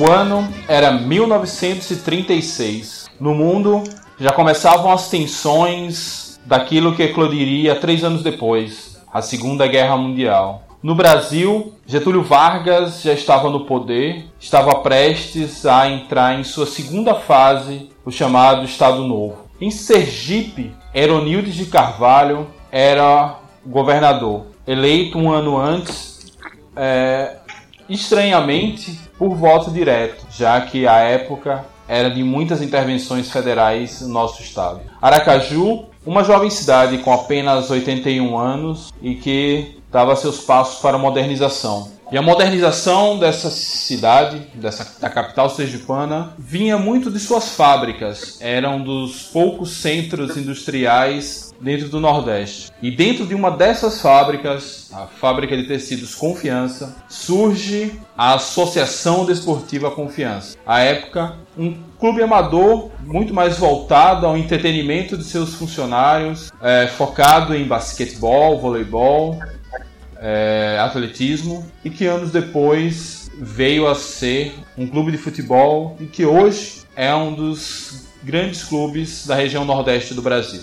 O ano era 1936. No mundo já começavam as tensões daquilo que eclodiria três anos depois, a Segunda Guerra Mundial. No Brasil, Getúlio Vargas já estava no poder, estava prestes a entrar em sua segunda fase, o chamado Estado Novo. Em Sergipe, Eronildes de Carvalho era governador, eleito um ano antes, é, estranhamente por voto direto, já que a época era de muitas intervenções federais no nosso estado. Aracaju, uma jovem cidade com apenas 81 anos e que dava seus passos para a modernização. E a modernização dessa cidade, dessa, da capital sergipana, vinha muito de suas fábricas. Era um dos poucos centros industriais dentro do Nordeste. E dentro de uma dessas fábricas, a fábrica de tecidos Confiança, surge a Associação Desportiva Confiança. À época, um clube amador muito mais voltado ao entretenimento de seus funcionários, é, focado em basquetebol, voleibol, é, atletismo e que anos depois veio a ser um clube de futebol e que hoje é um dos grandes clubes da região nordeste do Brasil.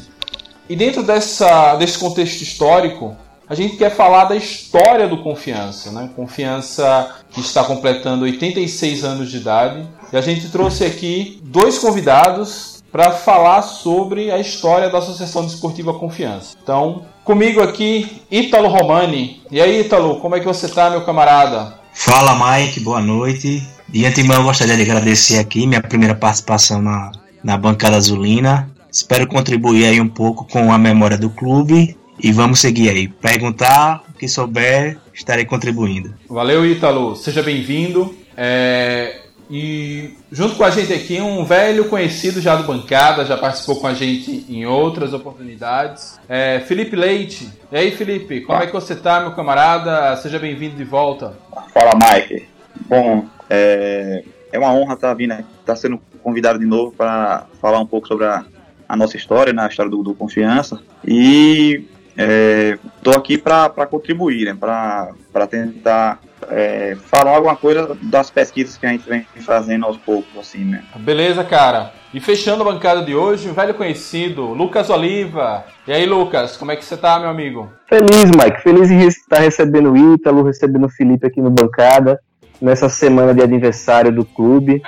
E dentro dessa, desse contexto histórico, a gente quer falar da história do Confiança, né? Confiança que está completando 86 anos de idade. E a gente trouxe aqui dois convidados para falar sobre a história da Associação Desportiva Confiança. Então, comigo aqui, Ítalo Romani. E aí, Ítalo, como é que você está, meu camarada? Fala, Mike, boa noite. De antemão, eu gostaria de agradecer aqui minha primeira participação na, na bancada azulina. Espero contribuir aí um pouco com a memória do clube e vamos seguir aí. Perguntar o que souber, estarei contribuindo. Valeu, Ítalo. Seja bem-vindo. É... E junto com a gente aqui, um velho conhecido já do Bancada, já participou com a gente em outras oportunidades. É Felipe Leite. E aí, Felipe, como é que você tá, meu camarada? Seja bem-vindo de volta. Fala, Mike. Bom, é, é uma honra estar vindo, estar tá sendo convidado de novo para falar um pouco sobre a, a nossa história, né, a história do, do Confiança. E estou é, aqui para contribuir, né, para tentar é, falar alguma coisa das pesquisas que a gente vem fazendo aos poucos, assim, né. Beleza, cara. E fechando a bancada de hoje, um velho conhecido, Lucas Oliva. E aí, Lucas, como é que você tá, meu amigo? Feliz, Mike. Feliz em estar recebendo o Ítalo, recebendo o Felipe aqui no bancada, nessa semana de aniversário do clube.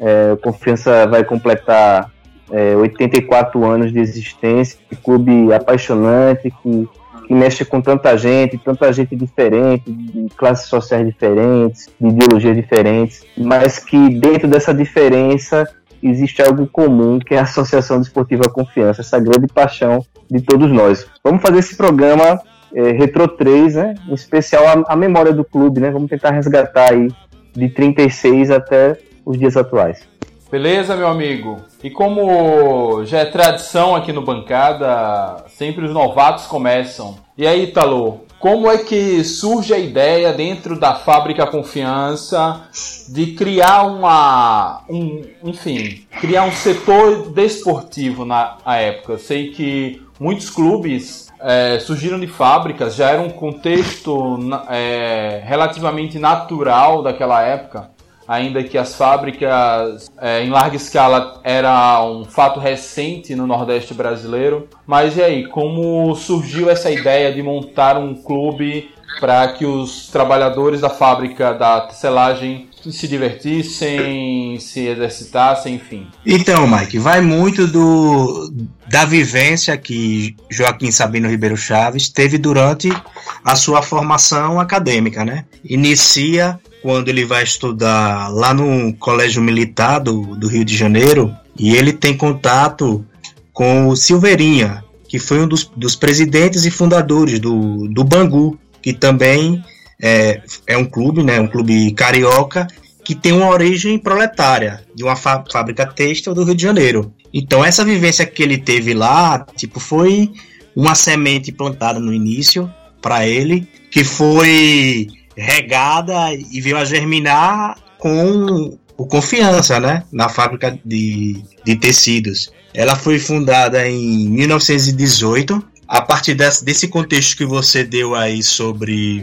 É, Confiança vai completar é, 84 anos de existência, clube apaixonante, que, que mexe com tanta gente, tanta gente diferente, de classes sociais diferentes, de ideologias diferentes, mas que dentro dessa diferença existe algo comum, que é a Associação Desportiva Confiança, essa grande paixão de todos nós. Vamos fazer esse programa é, Retro 3, né, em especial a, a memória do clube, né, vamos tentar resgatar aí de 36 até os dias atuais. Beleza, meu amigo? E como já é tradição aqui no Bancada, sempre os novatos começam. E aí, Italo, como é que surge a ideia dentro da Fábrica Confiança de criar uma. Um, enfim, criar um setor desportivo na época? Eu sei que muitos clubes é, surgiram de fábricas, já era um contexto é, relativamente natural daquela época ainda que as fábricas é, em larga escala era um fato recente no Nordeste brasileiro. Mas e aí, como surgiu essa ideia de montar um clube para que os trabalhadores da fábrica da tecelagem se divertissem, se exercitassem, enfim. Então, Mike, vai muito do da vivência que Joaquim Sabino Ribeiro Chaves teve durante a sua formação acadêmica, né? Inicia quando ele vai estudar lá no Colégio Militar do, do Rio de Janeiro e ele tem contato com o Silveirinha, que foi um dos, dos presidentes e fundadores do, do Bangu, que também é, é um clube, né, um clube carioca, que tem uma origem proletária, de uma fábrica têxtil do Rio de Janeiro. Então essa vivência que ele teve lá, tipo, foi uma semente plantada no início para ele, que foi regada e veio a germinar com o Confiança, né? Na fábrica de, de tecidos. Ela foi fundada em 1918. A partir desse, desse contexto que você deu aí sobre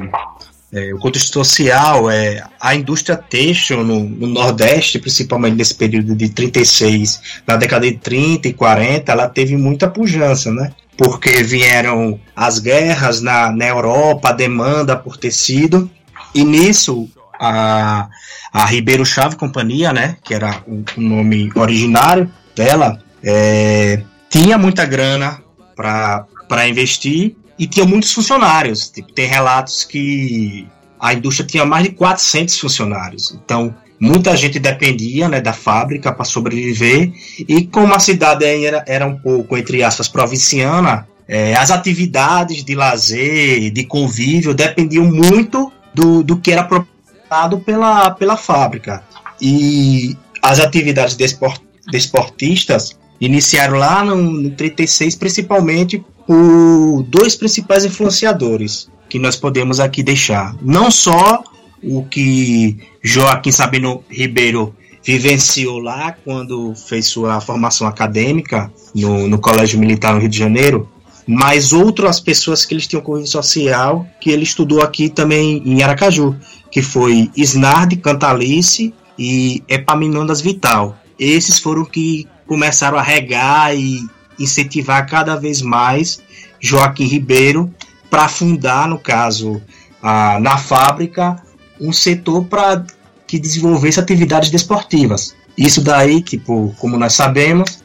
é, o contexto social, é, a indústria têxtil no, no, Nordeste, principalmente nesse período de 36, na década de 30 e 40, ela teve muita pujança, né? Porque vieram as guerras na, na Europa, a demanda por tecido, e nisso a, a Ribeiro Chave Companhia, né, que era o, o nome originário dela, é, tinha muita grana para investir e tinha muitos funcionários. Tipo, tem relatos que a indústria tinha mais de 400 funcionários. Então, muita gente dependia né, da fábrica para sobreviver. E como a cidade era, era um pouco, entre aspas, provinciana, é, as atividades de lazer, de convívio, dependiam muito do, do que era proporcionado pela, pela fábrica. E as atividades desport, desportistas iniciaram lá no, no 36, principalmente por dois principais influenciadores que nós podemos aqui deixar. Não só o que Joaquim Sabino Ribeiro vivenciou lá quando fez sua formação acadêmica no, no Colégio Militar no Rio de Janeiro, mas outras pessoas que eles tinham convívio social que ele estudou aqui também em Aracaju, que foi Isnardi Cantalice e Epaminondas Vital. Esses foram que começaram a regar e incentivar cada vez mais Joaquim Ribeiro para fundar, no caso, a, na fábrica, um setor para que desenvolvesse atividades desportivas. Isso daí, tipo, como nós sabemos,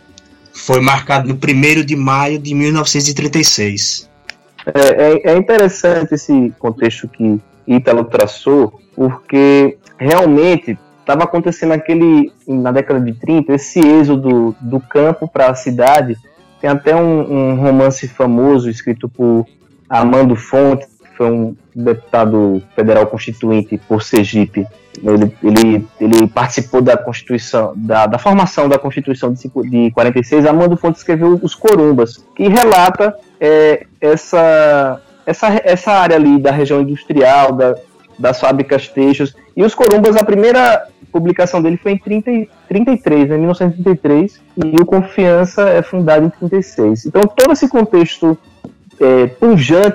foi marcado no 1 de maio de 1936. É, é, é interessante esse contexto que Ítalo traçou, porque realmente estava acontecendo aquele, na década de 30, esse êxodo do campo para a cidade tem até um, um romance famoso escrito por Armando Fonte, foi um deputado federal constituinte por Sergipe. Ele, ele, ele participou da Constituição, da, da formação da Constituição de, de 46. Armando Fonte escreveu Os Corumbas, que relata é, essa, essa, essa área ali da região industrial, da, das fábricas teixas. E Os Corumbas, a primeira publicação dele foi em 30, 33, né, 1933, e o Confiança é fundado em 36. Então, todo esse contexto é,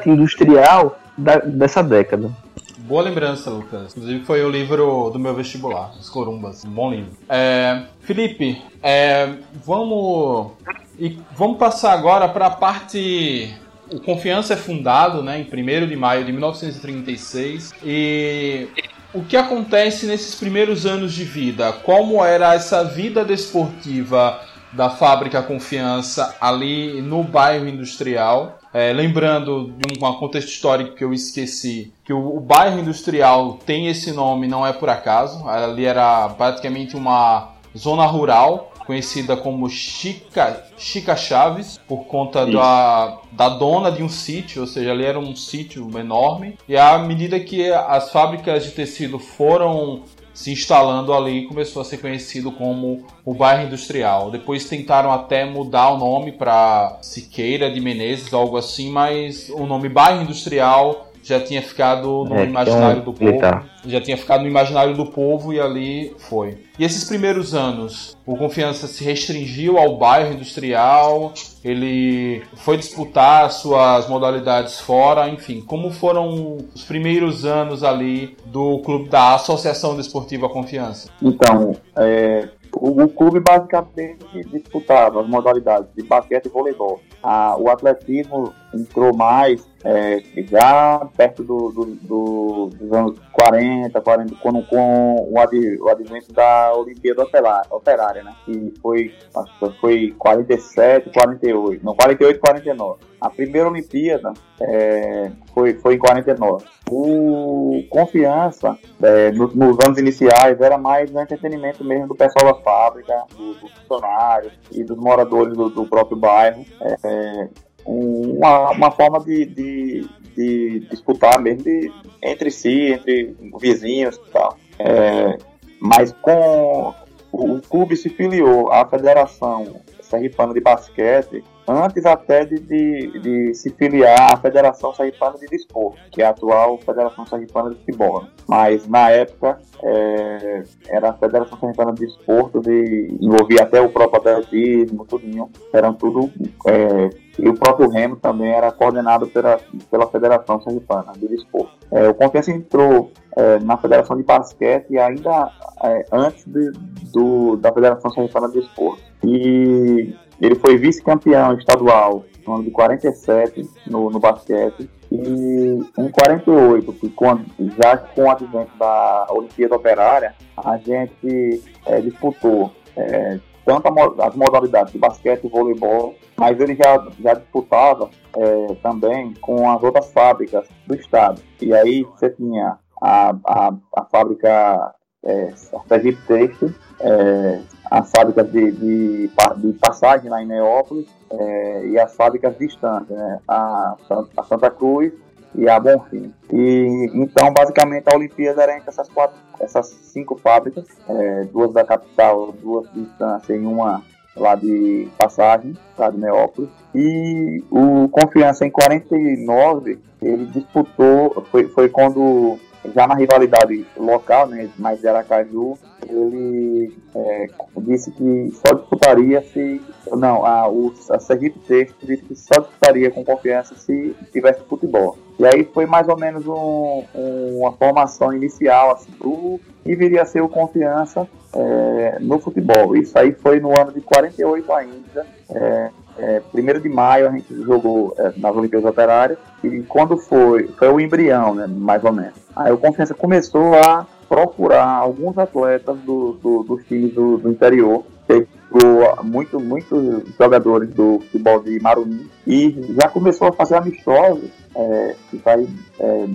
industrial da, dessa década. Boa lembrança, Lucas. Inclusive foi o livro do meu vestibular, Os Corumbas. Um bom livro. É, Felipe, é, vamos e vamos passar agora para a parte o Confiança é fundado né, em 1 de maio de 1936 e o que acontece nesses primeiros anos de vida? Como era essa vida desportiva da fábrica Confiança ali no bairro industrial? É, lembrando de um contexto histórico que eu esqueci, que o, o, bairro industrial tem esse nome não é por acaso. Ali era praticamente uma zona rural conhecida como Chica, Chica Chaves, por conta da, da dona de um sítio, ou seja, ali era um sítio enorme. E à medida que as fábricas de tecido foram se instalando ali, começou a ser conhecido como o bairro industrial. Depois tentaram até mudar o nome para Siqueira de Menezes, algo assim, mas o nome bairro industrial já tinha ficado no é, imaginário do povo. Já tinha ficado no imaginário do povo e ali foi. E esses primeiros anos, o Confiança se restringiu ao bairro industrial, ele foi disputar suas modalidades fora, enfim, como foram os primeiros anos ali do clube da Associação Desportiva Confiança? Então, é, o, o, clube basicamente disputava as modalidades de basquete e voleibol. Ah, o atletismo entrou mais é, já perto do, do, do, dos anos 40, 40 quando, com o, ad, o advento da Olimpíada Operária, né? Que foi, acho que foi 47, 48, não, 48, 49. A primeira Olimpíada é, foi, foi em 49. O Confiança, é, nos, nos, anos iniciais, era mais entretenimento mesmo do pessoal da fábrica, dos do funcionários e dos moradores do, do próprio bairro. É, uma, uma forma de, de, de disputar mesmo de, entre si, entre vizinhos e tal. É, mas com o, o clube se filiou à Federação Sergipana de Basquete antes até de, de, de, se filiar à Federação Sergipana de Desporto, que é a atual Federação Sergipana de Futebol. Mas na época é, era a Federação Sergipana de Desporto, de envolvia até o próprio atletismo, tudinho. Eram tudo é, e o próprio Remo também era coordenado pela, pela Federação Sergipana de Desporto. É, o Confiança entrou é, na Federação de Basquete ainda é, antes de, do, da Federação Sergipana de Desporto. E ele foi vice-campeão estadual no ano de 47 no, no basquete. E em 48, que quando, já com o advento da Olimpíada Operária, a gente é, disputou é, tanto as modalidades de basquete e voleibol, mas ele já, já disputava é, também com as outras fábricas do estado. E aí você tinha a, a, a fábrica é, Sergipe Texto, é, as fábricas de, de, de, passagem lá em Neópolis é, e as fábricas distantes, né, a, a Santa Cruz e a Bonfim. E então, basicamente, a Olimpíada era entre essas quatro, essas cinco fábricas, é, duas da capital, duas de distância e uma lá de passagem, lá de Neópolis. E o Confiança em 49, ele disputou, foi, foi quando já na rivalidade local, né, mais de Aracaju, ele é, disse que só disputaria se. Não, a, o, a Sergipe Texto disse que só disputaria com confiança se tivesse futebol. E aí foi mais ou menos um, um, uma formação inicial assim, do que viria a ser o confiança é, no futebol. Isso aí foi no ano de 48 ainda. É, é, 1 de maio a gente jogou é, nas Olimpíadas Operárias e quando foi, foi o embrião, né, mais ou menos. Aí o Confiança começou a procurar alguns atletas do, do, dos times do, do interior, pegou muito, muitos jogadores do futebol de Marumim e já começou a fazer amistosos, é, que vai é,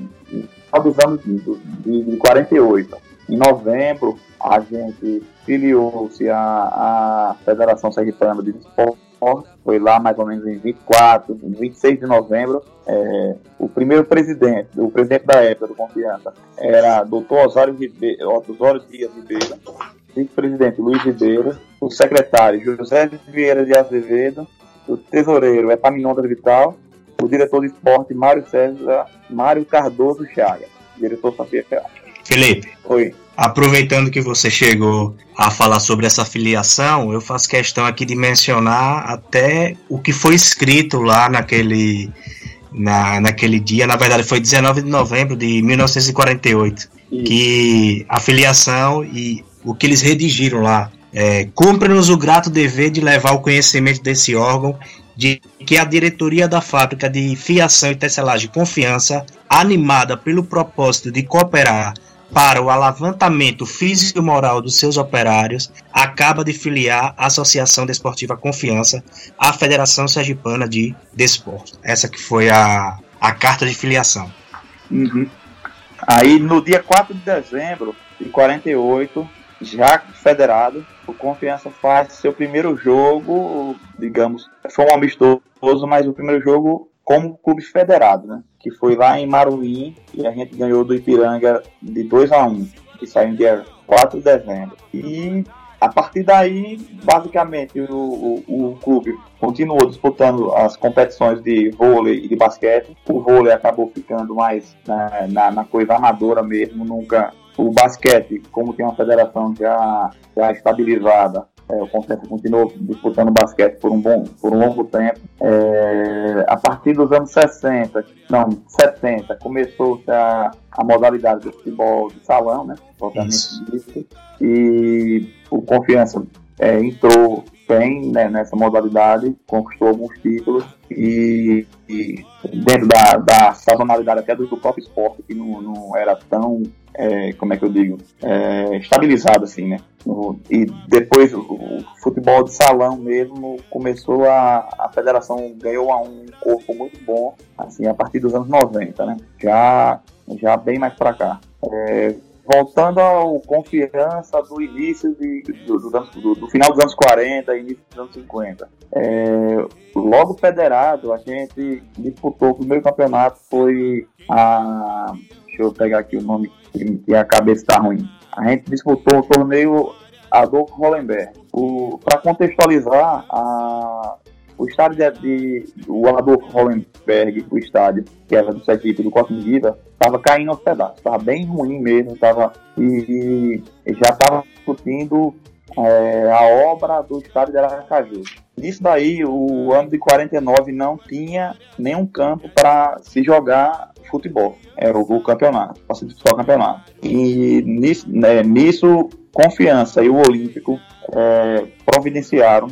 dos anos de, de, de 48. Em novembro, a gente filiou-se à, Federação Sergipana de Esporte foi lá mais ou menos em 24, 26 de novembro. É, o primeiro presidente, o presidente da época do Confiança, era Dr. Osório, Ribeiro, Osório Dias Ribeiro, vice-presidente Luiz Ribeiro, o secretário José Vieira de Azevedo, o tesoureiro Epaminondas Vital, o diretor de esporte Mário César, Mário Cardoso Chaga, diretor Safia Felipe. Oi. Aproveitando que você chegou a falar sobre essa filiação, eu faço questão aqui de mencionar até o que foi escrito lá naquele, na, naquele dia, na verdade foi 19 de novembro de 1948, Isso. que a filiação e o que eles redigiram lá. É, Cumpre-nos o grato dever de levar o conhecimento desse órgão de que a diretoria da fábrica de fiação e tecelagem Confiança, animada pelo propósito de cooperar para o alavantamento físico e moral dos seus operários, acaba de filiar a Associação Desportiva Confiança à Federação Sergipana de Desporto. Essa que foi a, a carta de filiação. Uhum. Aí no dia 4 de dezembro de 48, já federado, o Confiança faz seu primeiro jogo, digamos, foi um amistoso, mas o primeiro jogo como clube federado, né? Que foi lá em Maruim e a gente ganhou do Ipiranga de 2 a 1 que saiu no dia 4 de dezembro. E a partir daí, basicamente, o, o, o, clube continuou disputando as competições de vôlei e de basquete. O vôlei acabou ficando mais na, na, na coisa amadora mesmo, nunca. O basquete, como tem uma federação já, já estabilizada, é, o Confiança continuou disputando basquete por um bom, por um longo tempo. É, a partir dos anos 60, não, 70, começou a, a modalidade do futebol de salão, né? Isso. E o Confiança é, entrou bem né, nessa modalidade, conquistou alguns títulos e, e dentro da, da sazonalidade até do, do próprio esporte, que não, não era tão é, como é que eu digo, é, estabilizado assim, né? E depois o, futebol de salão mesmo começou a a federação ganhou um corpo muito bom assim a partir dos anos 90, né? Já já bem mais para cá. É, voltando ao confiança do início de, do, do, do, final dos anos 40 início dos anos 50. É, logo federado, a gente disputou o primeiro campeonato foi a deixa eu pegar aqui o nome que a cabeça está ruim. A gente disputou o torneio Adolfo Hollenberg. Para contextualizar, a, o estádio de, de, o Adolfo Hollenberg, o estádio, que era do Sergipe, do Vida, estava caindo aos pedaços, estava bem ruim mesmo, tava, e, e já estava discutindo é, a obra do estádio de Aracaju. Nisso daí, o ano de 49 não tinha nenhum campo para se jogar futebol. Era o, o campeonato, para se disputar o campeonato. E nisso, né, nisso Confiança e o Olímpico é, providenciaram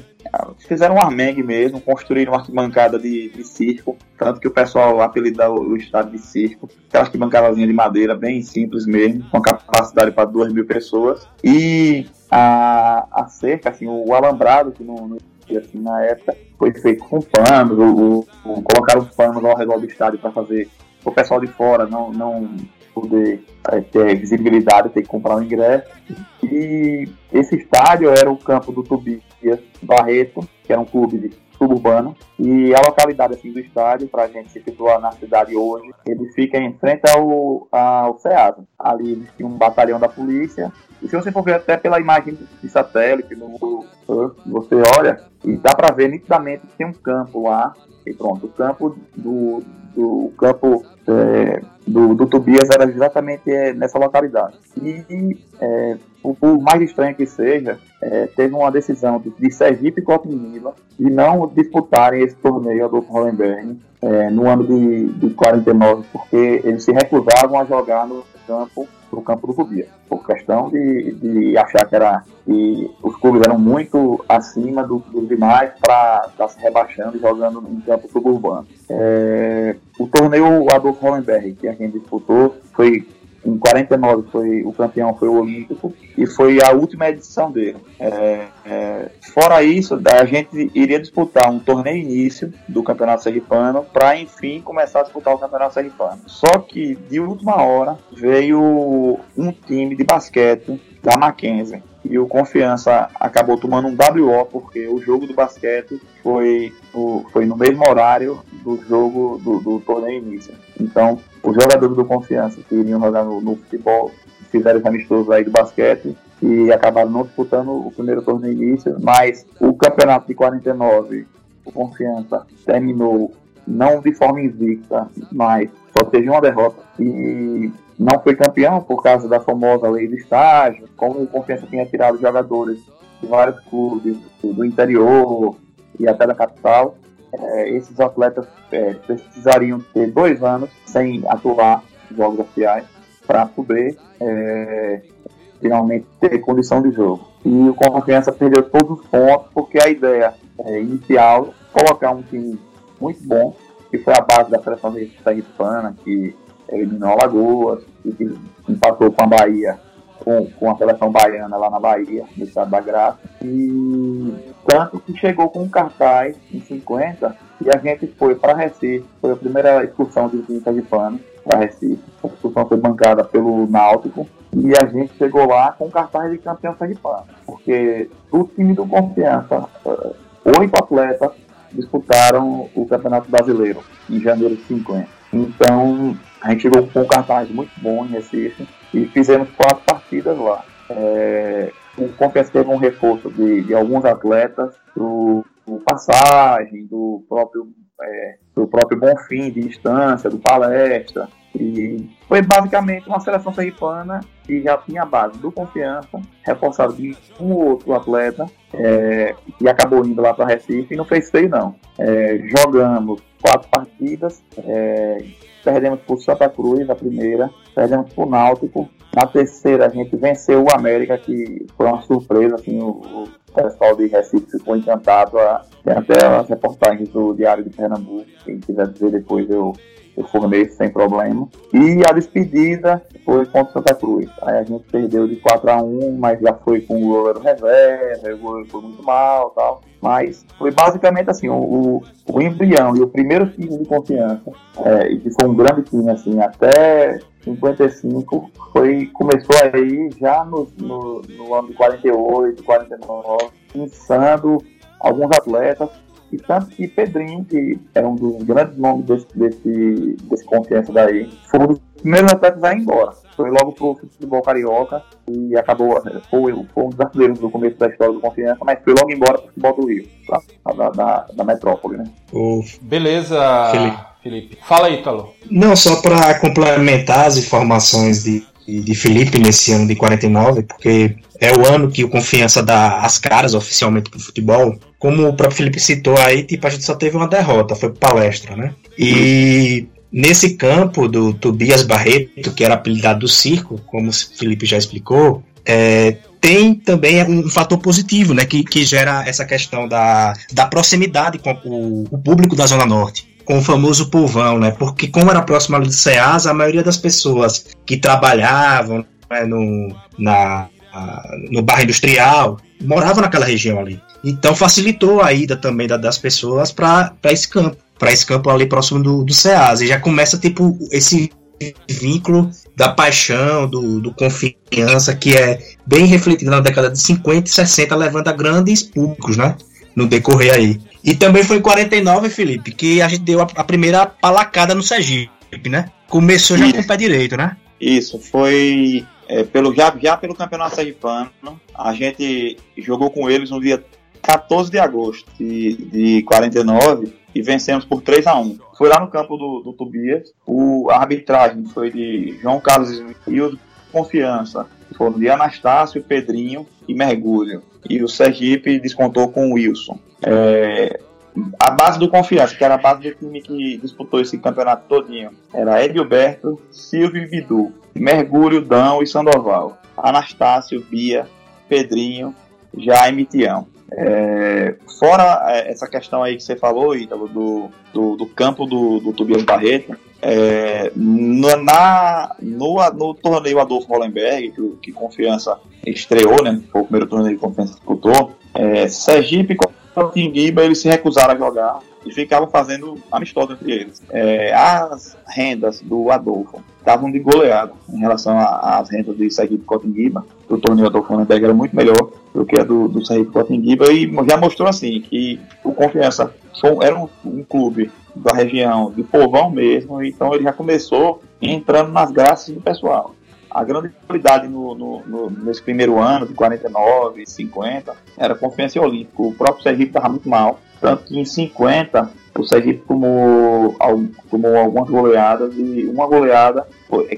fizeram um armengue mesmo, construíram uma arquibancada de, de circo, tanto que o pessoal apelida o, o estádio de circo, aquela arquibancadazinha de madeira bem simples mesmo, com capacidade para duas mil pessoas, e a, a cerca, assim, o alambrado que não, não assim, na época, foi feito com panos, o, o, colocaram os panos ao redor do estádio para fazer o pessoal de fora não, não poder é, ter visibilidade, ter que comprar um ingresso. E esse estádio era o campo do Tobias Barreto, que era um clube suburbano, e a localidade assim, do estádio, para a gente se situar na cidade hoje, ele fica em frente ao, ao SEASA. Ali existe um batalhão da polícia, e se você for ver até pela imagem de satélite no você olha e dá para ver nitidamente que tem um campo lá, e pronto, o campo do, do campo é, do, do Tobias era exatamente é, nessa localidade. E, é, por, por, mais estranho que seja, é, teve uma decisão de, de Sergipe e Cotinila de não disputarem esse torneio Adolfo Hollenberg é, no ano de, de 49, porque eles se recusavam a jogar no campo no campo do Tobias, por questão de, de achar que era que os clubes eram muito acima do, dos demais para estar tá se rebaixando e jogando em campo suburbano. É, o torneio Adolfo Hollenberg, que a gente disputou, foi em 49 foi o campeão foi o Olímpico e foi a última edição dele. É, é, fora isso, a gente iria disputar um torneio início do Campeonato Sergipano para enfim começar a disputar o Campeonato Sergipano. Só que de última hora veio um time de basquete da Mackenzie e o Confiança acabou tomando um WO porque o jogo do basquete foi, foi no mesmo horário do jogo do, do torneio início. Então, os jogadores do Confiança que iriam jogar no, no futebol fizeram os amistosos aí do basquete e acabaram não disputando o primeiro torneio início, mas o campeonato de 49, o Confiança terminou não de forma invicta, mas só teve uma derrota. E não foi campeão por causa da famosa lei do estágio, como o Confiança tinha tirado jogadores de vários clubes do interior e até da capital, é, esses atletas é, precisariam ter dois anos sem atuar em jogos oficiais para poder é, finalmente ter condição de jogo. E o Confiança perdeu todos os pontos porque a ideia é, inicial colocar um time muito bom, que foi a base da seleção hispana, que eliminou a Lagoas, que empatou com a Bahia, com, com a seleção baiana lá na Bahia, no estado da Graça. E tanto que chegou com um cartaz em 50 e a gente foi para Recife, foi a primeira excursão de de pano para Recife. A excursão foi bancada pelo Náutico e a gente chegou lá com um cartaz de campeão sergipano, porque o time do Confiança, eh, oito atletas disputaram o Campeonato Brasileiro em janeiro de 50. Então, a gente chegou com um cartaz muito bom em Recife e fizemos quatro partidas lá. É, o Confiança teve um reforço de, de alguns atletas, do, do Passagem, do próprio, é, do próprio Bonfim de Instância, do Palestra. E foi basicamente uma seleção sergipana que já tinha a base do Confiança, reforçado de um ou outro atleta, é, e acabou indo lá para Recife e não fez feio não. É, jogamos quatro partidas, é, perdemos por Santa Cruz a primeira, perdemos por Náutico. Na terceira a gente venceu o América, que foi uma surpresa, assim, o, o pessoal de Recife ficou encantado. A, tem até as reportagens do Diário de Pernambuco, quem quiser ver depois eu eu formei sem problema. E a despedida foi contra Santa Cruz. Aí a gente perdeu de 4 a 1 mas já foi com o goleiro reserva, o goleiro foi muito mal tal. Mas foi basicamente assim, o, o embrião e o primeiro time de confiança, é, e que foi um grande time assim, até 55, foi, começou aí já no, no, no ano de 48, 49, pensando alguns atletas e tanto que Pedrinho, que era um dos grandes nomes desse, desse, desse confiança daí, foi um dos primeiros atletas a ir embora. Foi logo pro futebol carioca e acabou, foi, foi um dos artilheiros do começo da história do Confiança, mas foi logo embora pro futebol do Rio, tá? da, da, da metrópole, né? Beleza, Felipe. Felipe. Fala aí, Talo. Não, só para complementar as informações de, de Felipe nesse ano de 49, porque é o ano que o Confiança dá as caras oficialmente pro futebol. Como o próprio Felipe citou aí, tipo, a gente só teve uma derrota, foi palestra, né? E nesse campo do Tobias Barreto, que era apelidado do circo, como o Felipe já explicou, é, tem também um fator positivo, né, que, que gera essa questão da, da proximidade com o, o público da Zona Norte com o famoso povão, né? Porque como era próximo ali do SEAS, a maioria das pessoas que trabalhavam né, no, na, no bairro industrial moravam naquela região ali. Então facilitou a ida também da, das pessoas para esse campo, para esse campo ali próximo do, do SEAS. E já começa tipo esse vínculo da paixão, do, do confiança, que é bem refletido na década de 50 e 60, levando a grandes públicos, né? No decorrer aí. E também foi em 49, Felipe, que a gente deu a, a primeira palacada no Sergipe, né? Começou já Isso. com o pé direito, né? Isso, foi é, pelo, já, já pelo Campeonato Sergipano. A gente jogou com eles no dia 14 de agosto de, de 49 e vencemos por 3 a 1 Foi lá no campo do, do Tobias. O, a arbitragem foi de João Carlos o Confiança. Foram de Anastácio, Pedrinho e Mergulho. E o Sergipe descontou com o Wilson. É, a base do Confiança, que era a base do time que disputou esse campeonato todinho, era Edilberto, Silvio e Bidu, Mergulho, Dão e Sandoval, Anastácio, Bia, Pedrinho, Jaime e Tião. É, fora é, essa questão aí que você falou, Ítalo, do, do, do campo do, do Tobias Barreto, é, na, no, no torneio Adolfo Hollenberg, que, que Confiança estreou, né, foi o primeiro torneio que Confiança disputou, é, Sergipe e Cotinguiba eles se recusaram a jogar e ficavam fazendo amistosos entre eles. É, as rendas do Adolfo estavam de goleada em relação às rendas de Sergipe Cotinguiba. O torneio Adolfo Hollenberg era muito melhor do que a do, do Sergipe Cotinguiba e já mostrou assim que o Confiança era um, um, clube da região de povão mesmo, então ele já começou entrando nas graças do pessoal. A grande qualidade no, no, no, nesse primeiro ano, de 49, 50, era a confiança olímpica. O próprio Sergipe estava muito mal, tanto que em 50 o Sergipe tomou, tomou algumas goleadas e uma goleada,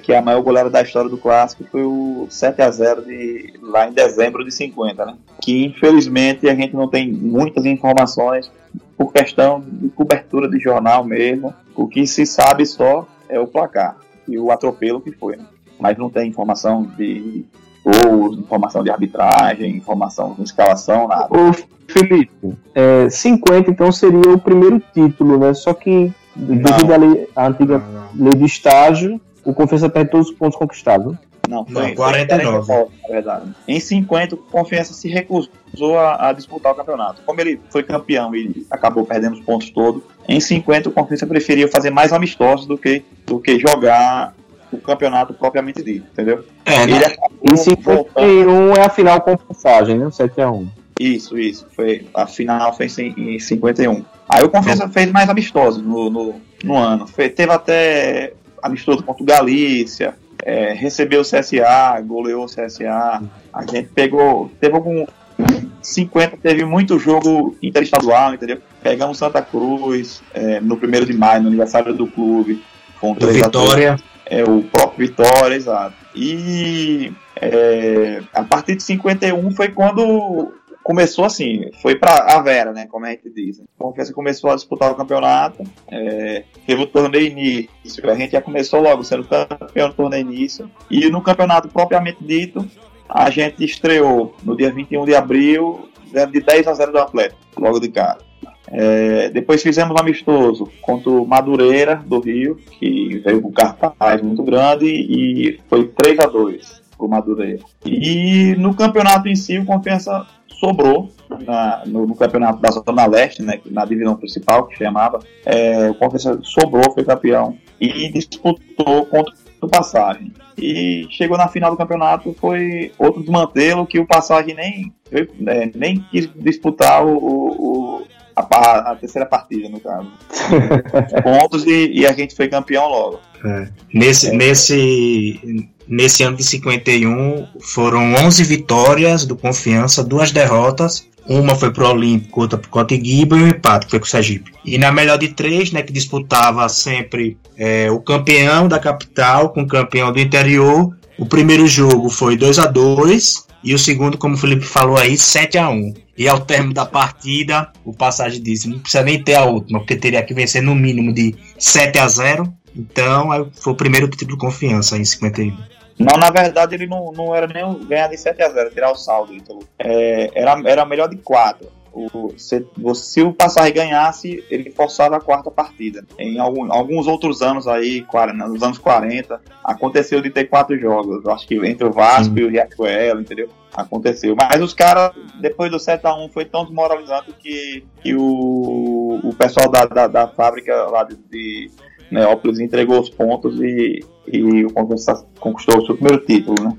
que é a maior goleada da história do clássico, foi o 7 a 0 de, lá em dezembro de 50, né? Que infelizmente a gente não tem muitas informações por questão de cobertura de jornal mesmo. O que se sabe só é o placar e o atropelo que foi, né? Mas não tem informação de gols, informação de arbitragem, informação de escalação, nada. Ô, Felipe, é, 50 então seria o primeiro título, né? Só que devido à, lei, à antiga não, não. lei de estágio, o Confiança perde todos os pontos conquistados. Não, foi não, 49. 49 na verdade. Em 50, o Confiança se recusou a, a, disputar o campeonato. Como ele foi campeão e acabou perdendo os pontos todos, em 50 o Confiança preferia fazer mais amistosos do que, do que jogar o campeonato propriamente dito, entendeu? É, ele né? em 51 é a final com passagem, né? 7x1. Isso, isso. Foi, a final foi em 51. Aí o Confiança fez mais amistosos no, no, no ano. Foi, teve até amistoso contra o Galícia, é, recebeu o CSA, goleou o CSA. A gente pegou. Teve algum. 50 teve muito jogo interestadual, entendeu? Pegamos Santa Cruz é, no primeiro de maio, no aniversário do clube. Com Vitória. É, o próprio Vitória, exato. E é, a partir de 51 foi quando começou assim, foi para a Vera, né, como a gente diz. Né? A Confiança começou a disputar o campeonato, é, teve o torneio início, a gente já começou logo sendo campeão do torneio início, e no campeonato propriamente dito, a gente estreou no dia 21 de abril, de 10 a 0 do Atlético, logo de cara. É, depois fizemos um amistoso contra o Madureira do Rio, que veio com um cartaz muito grande e foi 3 a 2 o Madureira. E no campeonato em si, o Confiança sobrou na, no, no, campeonato da Zona Leste, né, na divisão principal, que chamava. É, o Confiança sobrou, foi campeão e disputou contra o Passagem. E chegou na final do campeonato, foi outro desmantelo que o Passagem nem, é, nem quis disputar o, o, a, a, terceira partida, no caso. pontos e, e, a gente foi campeão logo. É. Nesse, é. nesse, nesse ano de 51 foram 11 vitórias do Confiança, duas derrotas. Uma foi pro Olímpico, outra pro Cotiguiba e um empate, que foi com o Sergipe. E na melhor de três, né, que disputava sempre é, o campeão da capital com o campeão do interior. O primeiro jogo foi 2 a 2 e o segundo, como o Felipe falou aí, 7 a 1 E ao término da partida, o Passagem disse: não precisa nem ter a última, porque teria que vencer no mínimo de 7 a 0 Então, foi o primeiro título de confiança em 51. Não, na verdade, ele não, não era nem ganhar de 7 a 0 tirar o saldo, Ítalo. É, era, era melhor de 4 o, se, se o Passarre ganhasse, ele forçava a quarta partida. Em algum, alguns outros anos aí, nos anos 40, aconteceu de ter quatro jogos. Acho que entre o Vasco Sim. e o Riachuelo, entendeu? Aconteceu. Mas os caras, depois do 7x1, foi tão desmoralizante que, que o, o pessoal da, da, da fábrica lá de, de Neópolis entregou os pontos e, e conquistou o seu primeiro título, né?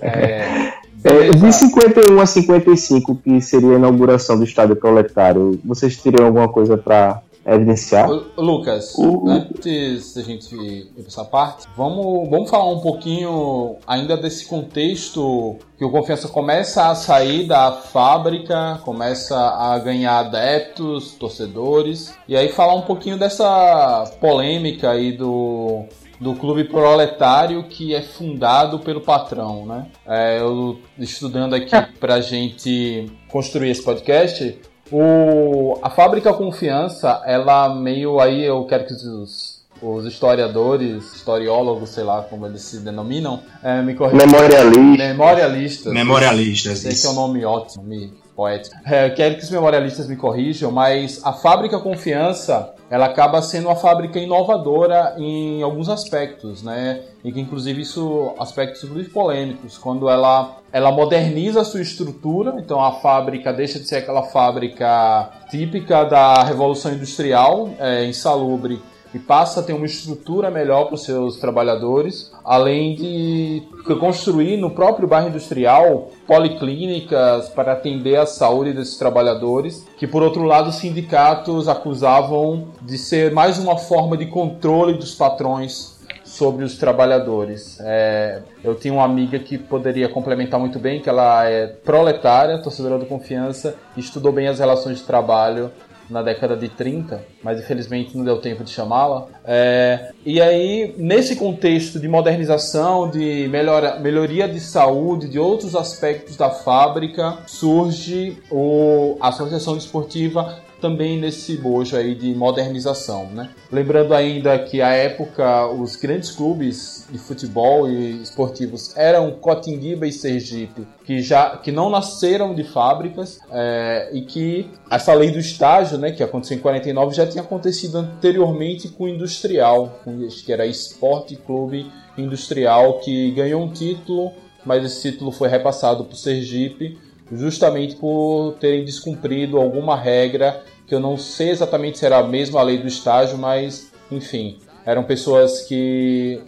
É, é, de 51 a 55, que seria a inauguração do Estádio Proletário, vocês teriam alguma coisa para evidenciar? Lucas, uh, antes da gente ir para essa parte, vamos, vamos falar um pouquinho ainda desse contexto que o Confiança começa a sair da fábrica, começa a ganhar adeptos, torcedores, e aí falar um pouquinho dessa polêmica aí do do clube proletário que é fundado pelo patrão, né? É, eu estudando aqui para gente construir esse podcast, o, a fábrica Confiança, ela meio aí, eu quero que os, os historiadores, historiólogos, sei lá como eles se denominam, é, me corrijam. Memorialistas. Memorialistas. Memorialistas. Esse é um nome ótimo, me poético. É, quero que os memorialistas me corrijam, mas a fábrica Confiança ela acaba sendo uma fábrica inovadora em alguns aspectos, né? E que inclusive isso aspectos inclusive polêmicos, quando ela ela moderniza a sua estrutura, então a fábrica deixa de ser aquela fábrica típica da revolução industrial, é, insalubre e passa a ter uma estrutura melhor para os seus trabalhadores, além de construir no próprio bairro industrial policlínicas para atender a saúde desses trabalhadores, que por outro lado os sindicatos acusavam de ser mais uma forma de controle dos patrões sobre os trabalhadores. É, eu tinha uma amiga que poderia complementar muito bem, que ela é proletária, torcedora do Confiança, estudou bem as relações de trabalho na década de 30, mas infelizmente não deu tempo de chamá-la. É, e aí, nesse contexto de modernização, de melhora, melhoria de saúde, de outros aspectos da fábrica, surge o, a Associação Desportiva também nesse bojo aí de modernização, né? Lembrando ainda que à época os grandes clubes de futebol e esportivos eram Cotinguiba e Sergipe, que já que não nasceram de fábricas é, e que essa lei do estágio, né, que aconteceu em 49, já tinha acontecido anteriormente com o Industrial, que era Esporte Clube Industrial, que ganhou um título, mas esse título foi repassado para o Sergipe justamente por terem descumprido alguma regra que eu não sei exatamente se era a mesma lei do estágio, mas enfim, eram pessoas que